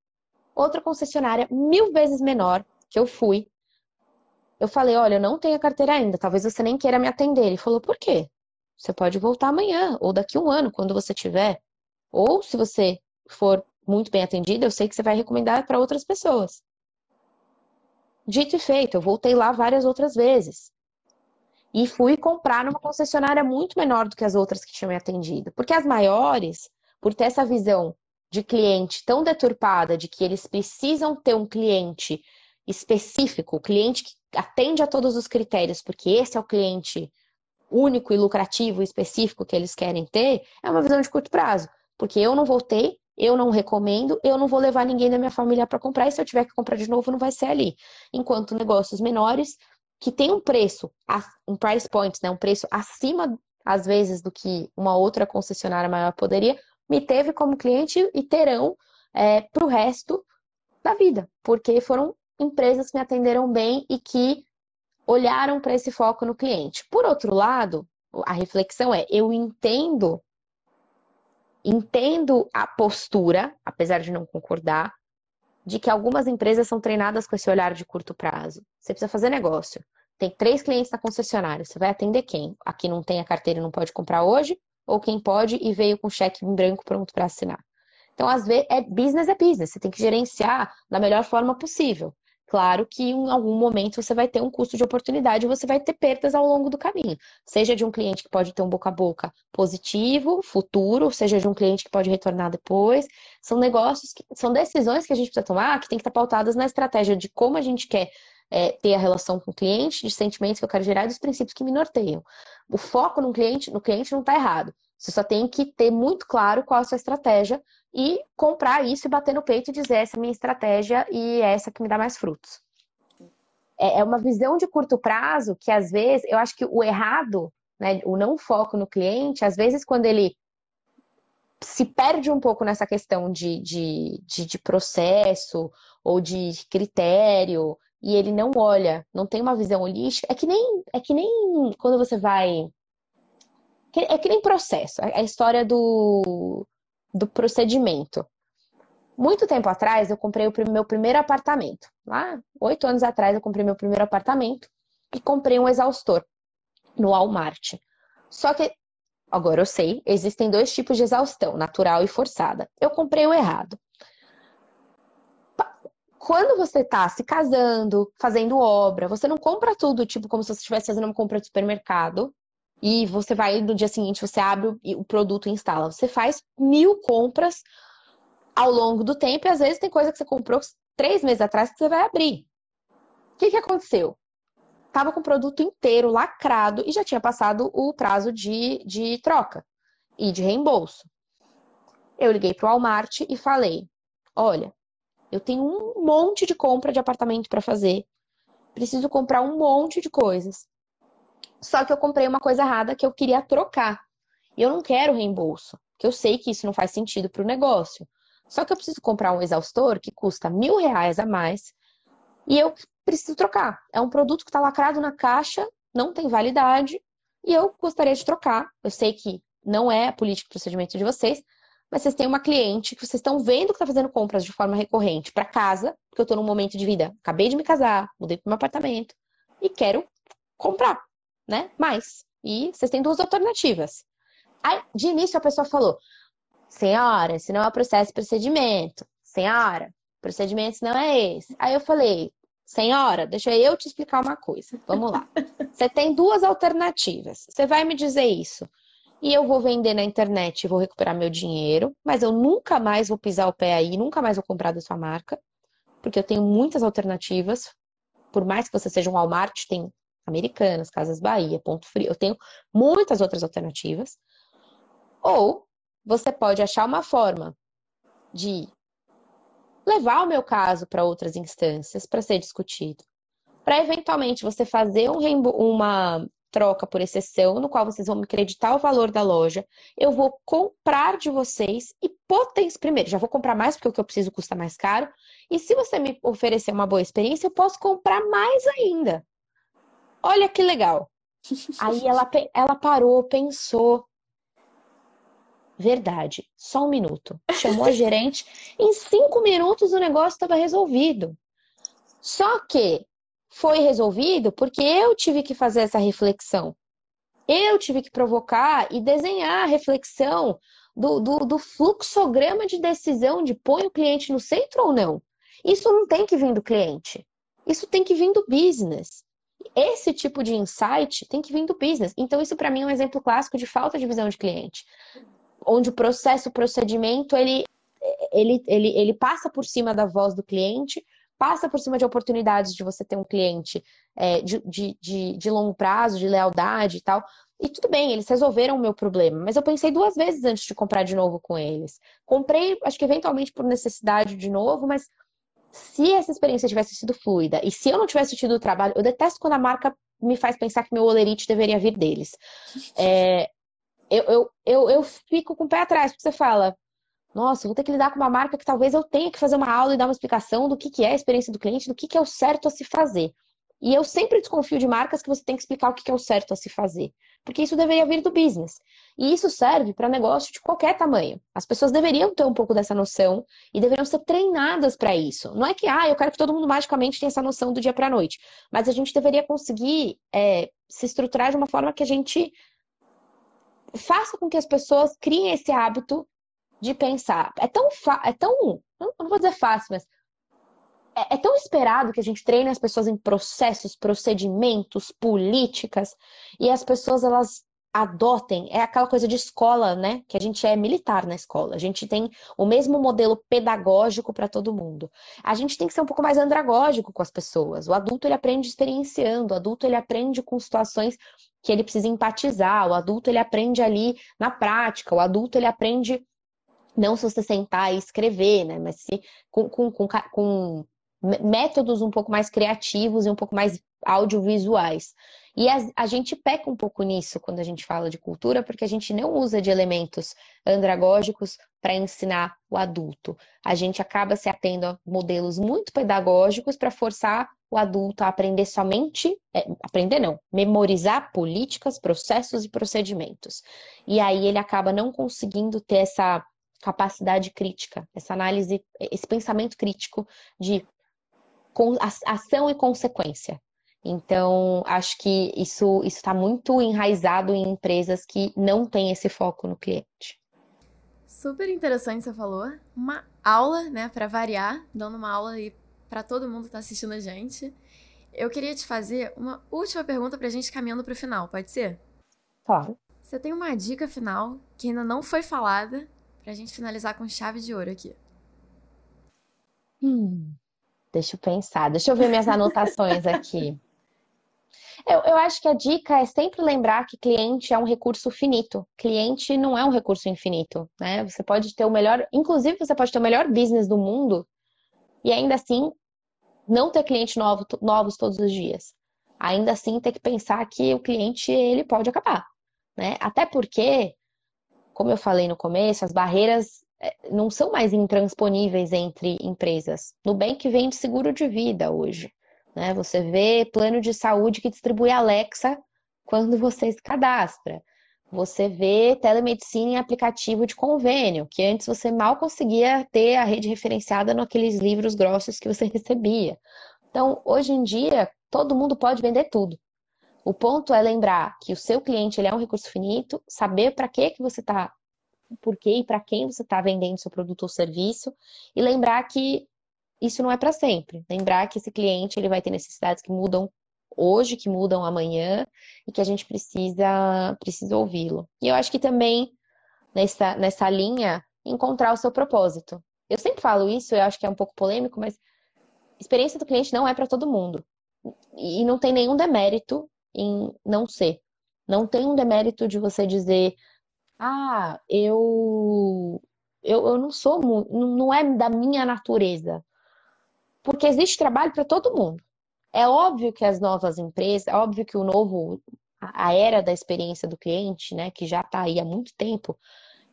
Outra concessionária, mil vezes menor, que eu fui. Eu falei: olha, eu não tenho a carteira ainda, talvez você nem queira me atender. Ele falou: por quê? Você pode voltar amanhã, ou daqui a um ano, quando você tiver. Ou se você for muito bem atendida, eu sei que você vai recomendar para outras pessoas. Dito e feito, eu voltei lá várias outras vezes. E fui comprar numa concessionária muito menor do que as outras que tinham me atendido. Porque as maiores, por ter essa visão de cliente tão deturpada, de que eles precisam ter um cliente específico, cliente que atende a todos os critérios, porque esse é o cliente único e lucrativo específico que eles querem ter, é uma visão de curto prazo. Porque eu não voltei, eu não recomendo, eu não vou levar ninguém da minha família para comprar, e se eu tiver que comprar de novo, não vai ser ali. Enquanto negócios menores, que tem um preço, um price point, né, um preço acima, às vezes, do que uma outra concessionária maior poderia, me teve como cliente e terão é, para o resto da vida, porque foram empresas que me atenderam bem e que olharam para esse foco no cliente. Por outro lado, a reflexão é: eu entendo Entendo a postura, apesar de não concordar, de que algumas empresas são treinadas com esse olhar de curto prazo. Você precisa fazer negócio. Tem três clientes na concessionária. Você vai atender quem? Aqui não tem a carteira e não pode comprar hoje? Ou quem pode e veio com cheque em branco pronto para assinar? Então, às vezes, é business é business. Você tem que gerenciar da melhor forma possível. Claro que em algum momento você vai ter um custo de oportunidade você vai ter perdas ao longo do caminho. Seja de um cliente que pode ter um boca a boca positivo, futuro, seja de um cliente que pode retornar depois. São negócios, que, são decisões que a gente precisa tomar que tem que estar pautadas na estratégia de como a gente quer é, ter a relação com o cliente, de sentimentos que eu quero gerar e dos princípios que me norteiam. O foco no cliente, no cliente não está errado. Você só tem que ter muito claro qual é a sua estratégia e comprar isso e bater no peito e dizer essa é a minha estratégia e é essa que me dá mais frutos. É, é uma visão de curto prazo que às vezes eu acho que o errado, né, o não foco no cliente, às vezes quando ele se perde um pouco nessa questão de, de, de, de processo ou de critério e ele não olha, não tem uma visão holística, é que nem, é que nem quando você vai. É que nem processo, a história do, do procedimento. Muito tempo atrás, eu comprei o meu primeiro apartamento. Lá, oito anos atrás, eu comprei meu primeiro apartamento e comprei um exaustor no Walmart. Só que, agora eu sei, existem dois tipos de exaustão, natural e forçada. Eu comprei o errado. Quando você está se casando, fazendo obra, você não compra tudo, tipo, como se você estivesse fazendo uma compra de supermercado, e você vai no dia seguinte, você abre o produto e instala. Você faz mil compras ao longo do tempo, e às vezes tem coisa que você comprou três meses atrás que você vai abrir. O que, que aconteceu? Tava com o produto inteiro lacrado e já tinha passado o prazo de, de troca e de reembolso. Eu liguei para o Walmart e falei: olha, eu tenho um monte de compra de apartamento para fazer. Preciso comprar um monte de coisas. Só que eu comprei uma coisa errada que eu queria trocar. E eu não quero reembolso, que eu sei que isso não faz sentido para o negócio. Só que eu preciso comprar um exaustor que custa mil reais a mais e eu preciso trocar. É um produto que está lacrado na caixa, não tem validade e eu gostaria de trocar. Eu sei que não é a política de procedimento de vocês, mas vocês têm uma cliente que vocês estão vendo que está fazendo compras de forma recorrente para casa, porque eu estou num momento de vida, acabei de me casar, mudei para um apartamento e quero comprar, né? Mais. E vocês têm duas alternativas. Aí, de início, a pessoa falou: Senhora, esse não é o processo de procedimento. Senhora, procedimento não é esse. Aí eu falei: Senhora, deixa eu te explicar uma coisa. Vamos lá. Você tem duas alternativas. Você vai me dizer isso e eu vou vender na internet e vou recuperar meu dinheiro, mas eu nunca mais vou pisar o pé aí, nunca mais vou comprar da sua marca, porque eu tenho muitas alternativas. Por mais que você seja um Walmart, tem Americanas, Casas Bahia, Ponto Frio, eu tenho muitas outras alternativas. Ou você pode achar uma forma de levar o meu caso para outras instâncias para ser discutido, para eventualmente você fazer um uma troca por exceção, no qual vocês vão me creditar o valor da loja. Eu vou comprar de vocês e potenciar. Primeiro, já vou comprar mais porque o que eu preciso custa mais caro. E se você me oferecer uma boa experiência, eu posso comprar mais ainda. Olha que legal. Aí ela, ela parou, pensou. Verdade, só um minuto. Chamou a gerente. Em cinco minutos o negócio estava resolvido. Só que foi resolvido porque eu tive que fazer essa reflexão. Eu tive que provocar e desenhar a reflexão do, do, do fluxograma de decisão de põe o cliente no centro ou não. Isso não tem que vir do cliente. Isso tem que vir do business. Esse tipo de insight tem que vir do business. Então, isso para mim é um exemplo clássico de falta de visão de cliente. Onde o processo, o procedimento, ele, ele, ele, ele passa por cima da voz do cliente passa por cima de oportunidades de você ter um cliente é, de, de, de, de, longo prazo, de lealdade e tal. E tudo bem, eles resolveram o meu problema, mas eu pensei duas vezes antes de comprar de novo com eles. Comprei, acho que eventualmente por necessidade de novo, mas se essa experiência tivesse sido fluida e se eu não tivesse tido o trabalho, eu detesto quando a marca me faz pensar que meu olerite deveria vir deles. É, eu, eu, eu, eu fico com o pé atrás, porque você fala, nossa, vou ter que lidar com uma marca que talvez eu tenha que fazer uma aula e dar uma explicação do que, que é a experiência do cliente, do que, que é o certo a se fazer. E eu sempre desconfio de marcas que você tem que explicar o que, é o certo a se fazer. Porque isso deveria vir do business. E isso serve para negócio de qualquer tamanho. As pessoas deveriam ter um pouco dessa noção e deveriam ser treinadas para isso. Não é que, ah, eu quero que todo mundo magicamente tenha essa noção do dia para a noite. Mas a gente deveria conseguir é, se estruturar de uma forma que a gente faça com que as pessoas criem esse hábito de pensar. É tão, é tão, não vou dizer fácil, mas é, é, tão esperado que a gente treine as pessoas em processos, procedimentos, políticas, e as pessoas elas adotem, é aquela coisa de escola, né? Que a gente é militar na escola. A gente tem o mesmo modelo pedagógico para todo mundo. A gente tem que ser um pouco mais andragógico com as pessoas. O adulto ele aprende experienciando, o adulto ele aprende com situações que ele precisa empatizar. O adulto ele aprende ali na prática, o adulto ele aprende não se você sentar e escrever, né? Mas se, com, com, com, com métodos um pouco mais criativos e um pouco mais audiovisuais. E a, a, gente peca um pouco nisso quando a gente fala de cultura, porque a gente não usa de elementos andragógicos para ensinar o adulto. A gente acaba se atendo a modelos muito pedagógicos para forçar o adulto a aprender somente, é, aprender não, memorizar políticas, processos e procedimentos. E aí ele acaba não conseguindo ter essa capacidade crítica, essa análise, esse pensamento crítico de ação e consequência. Então, acho que isso está muito enraizado em empresas que não têm esse foco no cliente. Super interessante você falou. Uma aula, né, para variar, dando uma aula aí para todo mundo que está assistindo a gente. Eu queria te fazer uma última pergunta para a gente caminhando para o final, pode ser? Claro. Você tem uma dica final que ainda não foi falada para a gente finalizar com chave de ouro aqui? Hum, deixa eu pensar, deixa eu ver minhas anotações aqui. Eu, eu, acho que a dica é sempre lembrar que cliente é um recurso finito. Cliente não é um recurso infinito, né? Você pode ter o melhor, inclusive você pode ter o melhor business do mundo e ainda assim não ter cliente novo, novos todos os dias. Ainda assim ter que pensar que o cliente ele pode acabar, né? Até porque, como eu falei no começo, as barreiras não são mais intransponíveis entre empresas. Nubank vende seguro de vida hoje. Né? Você vê plano de saúde que distribui Alexa quando você se cadastra. Você vê telemedicina em aplicativo de convênio, que antes você mal conseguia ter a rede referenciada naqueles livros grossos que você recebia. Então, hoje em dia, todo mundo pode vender tudo. O ponto é lembrar que o seu cliente ele é um recurso finito, saber para que que você está, por que e para quem você está vendendo seu produto ou serviço, e lembrar que isso não é para sempre. Lembrar que esse cliente ele vai ter necessidades que mudam hoje, que mudam amanhã e que a gente precisa precisa ouvi-lo. E eu acho que também nessa nessa linha encontrar o seu propósito. Eu sempre falo isso, eu acho que é um pouco polêmico, mas experiência do cliente não é para todo mundo. E não tem nenhum demérito em não ser. Não tem um demérito de você dizer, ah, eu eu, eu não sou, não é da minha natureza porque existe trabalho para todo mundo. É óbvio que as novas empresas, é óbvio que o novo, a era da experiência do cliente, né, que já está aí há muito tempo,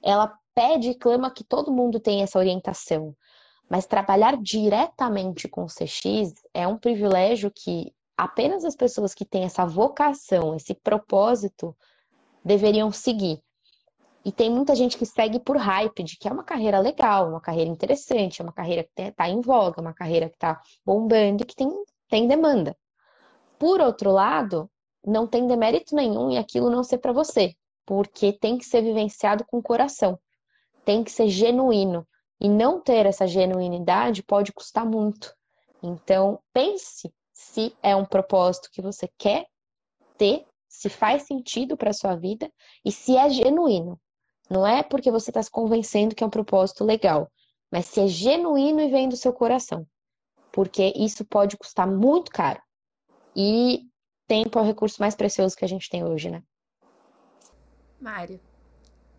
ela pede e clama que todo mundo tenha essa orientação. Mas trabalhar diretamente com o CX é um privilégio que apenas as pessoas que têm essa vocação, esse propósito, deveriam seguir. E tem muita gente que segue por hype de que é uma carreira legal, uma carreira interessante, é uma carreira que está em voga, uma carreira que está bombando e que tem, tem demanda. Por outro lado, não tem demérito nenhum em aquilo não ser para você, porque tem que ser vivenciado com coração, tem que ser genuíno. E não ter essa genuinidade pode custar muito. Então, pense se é um propósito que você quer ter, se faz sentido para sua vida e se é genuíno. Não é porque você está se convencendo que é um propósito legal, mas se é genuíno e vem do seu coração. Porque isso pode custar muito caro. E tempo é o recurso mais precioso que a gente tem hoje, né? Mário,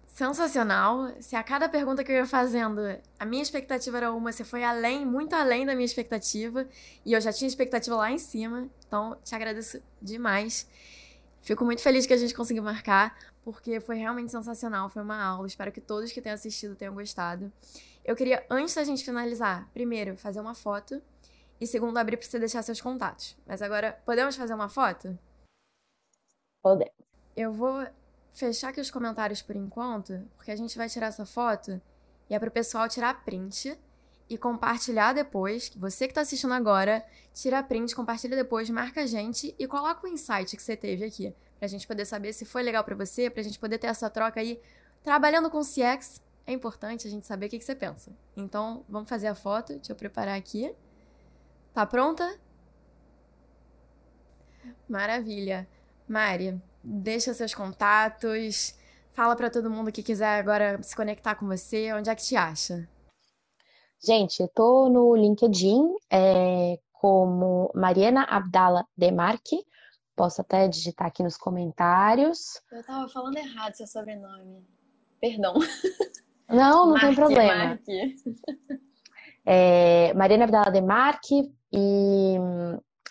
sensacional. Se a cada pergunta que eu ia fazendo, a minha expectativa era uma, você foi além, muito além da minha expectativa. E eu já tinha expectativa lá em cima. Então, te agradeço demais. Fico muito feliz que a gente conseguiu marcar porque foi realmente sensacional, foi uma aula. Espero que todos que tenham assistido tenham gostado. Eu queria, antes da gente finalizar, primeiro, fazer uma foto e segundo, abrir para você deixar seus contatos. Mas agora, podemos fazer uma foto? Podemos. Eu vou fechar aqui os comentários por enquanto, porque a gente vai tirar essa foto e é para o pessoal tirar print e compartilhar depois. Você que está assistindo agora, tira print, compartilha depois, marca a gente e coloca o insight que você teve aqui pra gente poder saber se foi legal para você, pra gente poder ter essa troca aí. Trabalhando com CX, é importante a gente saber o que, que você pensa. Então, vamos fazer a foto. Deixa eu preparar aqui. Tá pronta? Maravilha. Mari, deixa seus contatos. Fala para todo mundo que quiser agora se conectar com você. Onde é que te acha? Gente, eu tô no LinkedIn é, como Mariana Abdala Demarque posso até digitar aqui nos comentários. Eu tava falando errado seu sobrenome. Perdão. Não, não tem problema. É, Mariana Abdala Demarque e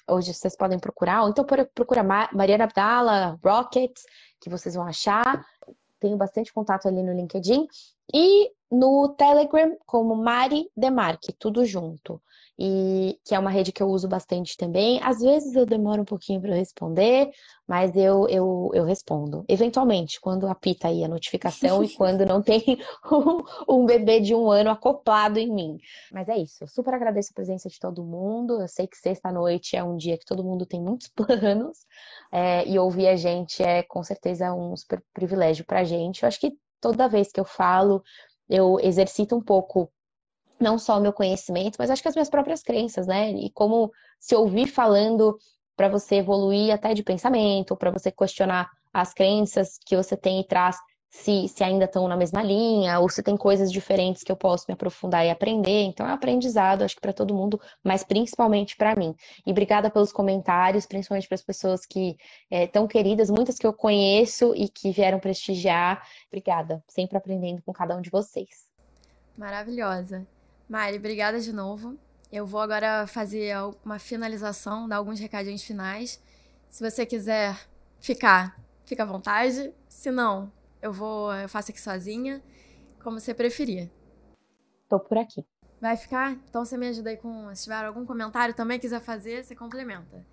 hoje vocês podem procurar, ou então procura Mariana Abdala, Rockets, que vocês vão achar. Tenho bastante contato ali no LinkedIn. E no Telegram, como Mari Demarque, tudo junto e que é uma rede que eu uso bastante também. Às vezes eu demoro um pouquinho para responder, mas eu, eu, eu respondo. Eventualmente, quando apita aí a notificação e quando não tem um, um, bebê de um ano acoplado em mim. Mas é isso. Eu super agradeço a presença de todo mundo. Eu sei que sexta-noite é um dia que todo mundo tem muitos planos. É, e ouvir a gente é com certeza um super privilégio para a gente. Eu acho que toda vez que eu falo, eu exercito um pouco não só o meu conhecimento, mas acho que as minhas próprias crenças, né? E como se ouvir falando para você evoluir até de pensamento, para você questionar as crenças que você tem e traz, se, se ainda estão na mesma linha, ou se tem coisas diferentes que eu posso me aprofundar e aprender. Então é um aprendizado, acho que para todo mundo, mas principalmente para mim. E obrigada pelos comentários, principalmente para as pessoas que é, queridas, muitas que eu conheço e que vieram prestigiar. Obrigada, sempre aprendendo com cada um de vocês. Maravilhosa. Mari, obrigada de novo. Eu vou agora fazer uma finalização, dar alguns recadinhos finais. Se você quiser ficar, fica à vontade. Se não, eu vou, eu faço aqui sozinha, como você preferir. Tô por aqui. Vai ficar? Então você me ajuda aí com, se tiver algum comentário também quiser fazer, você complementa.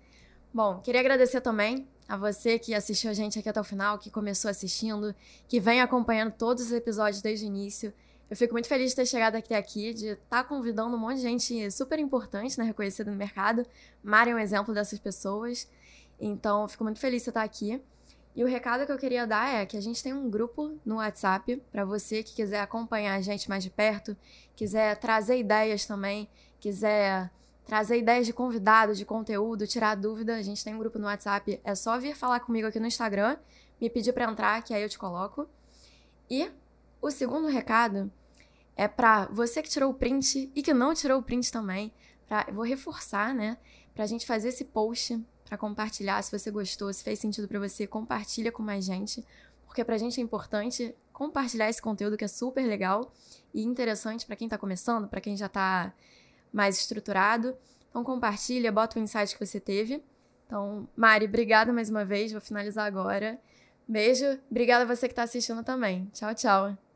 Bom, queria agradecer também a você que assistiu a gente aqui até o final, que começou assistindo, que vem acompanhando todos os episódios desde o início. Eu fico muito feliz de ter chegado até aqui, de estar tá convidando um monte de gente super importante, né, reconhecida no mercado. Mari é um exemplo dessas pessoas. Então, eu fico muito feliz de você estar aqui. E o recado que eu queria dar é que a gente tem um grupo no WhatsApp para você que quiser acompanhar a gente mais de perto, quiser trazer ideias também, quiser trazer ideias de convidados, de conteúdo, tirar dúvida. A gente tem um grupo no WhatsApp. É só vir falar comigo aqui no Instagram, me pedir para entrar, que aí eu te coloco. E o segundo recado é para você que tirou o print e que não tirou o print também. Pra, vou reforçar, né? Pra gente fazer esse post, para compartilhar. Se você gostou, se fez sentido para você, compartilha com mais gente. Porque pra gente é importante compartilhar esse conteúdo que é super legal e interessante para quem tá começando, para quem já tá mais estruturado. Então compartilha, bota o insight que você teve. Então, Mari, obrigada mais uma vez. Vou finalizar agora. Beijo. Obrigada a você que está assistindo também. Tchau, tchau.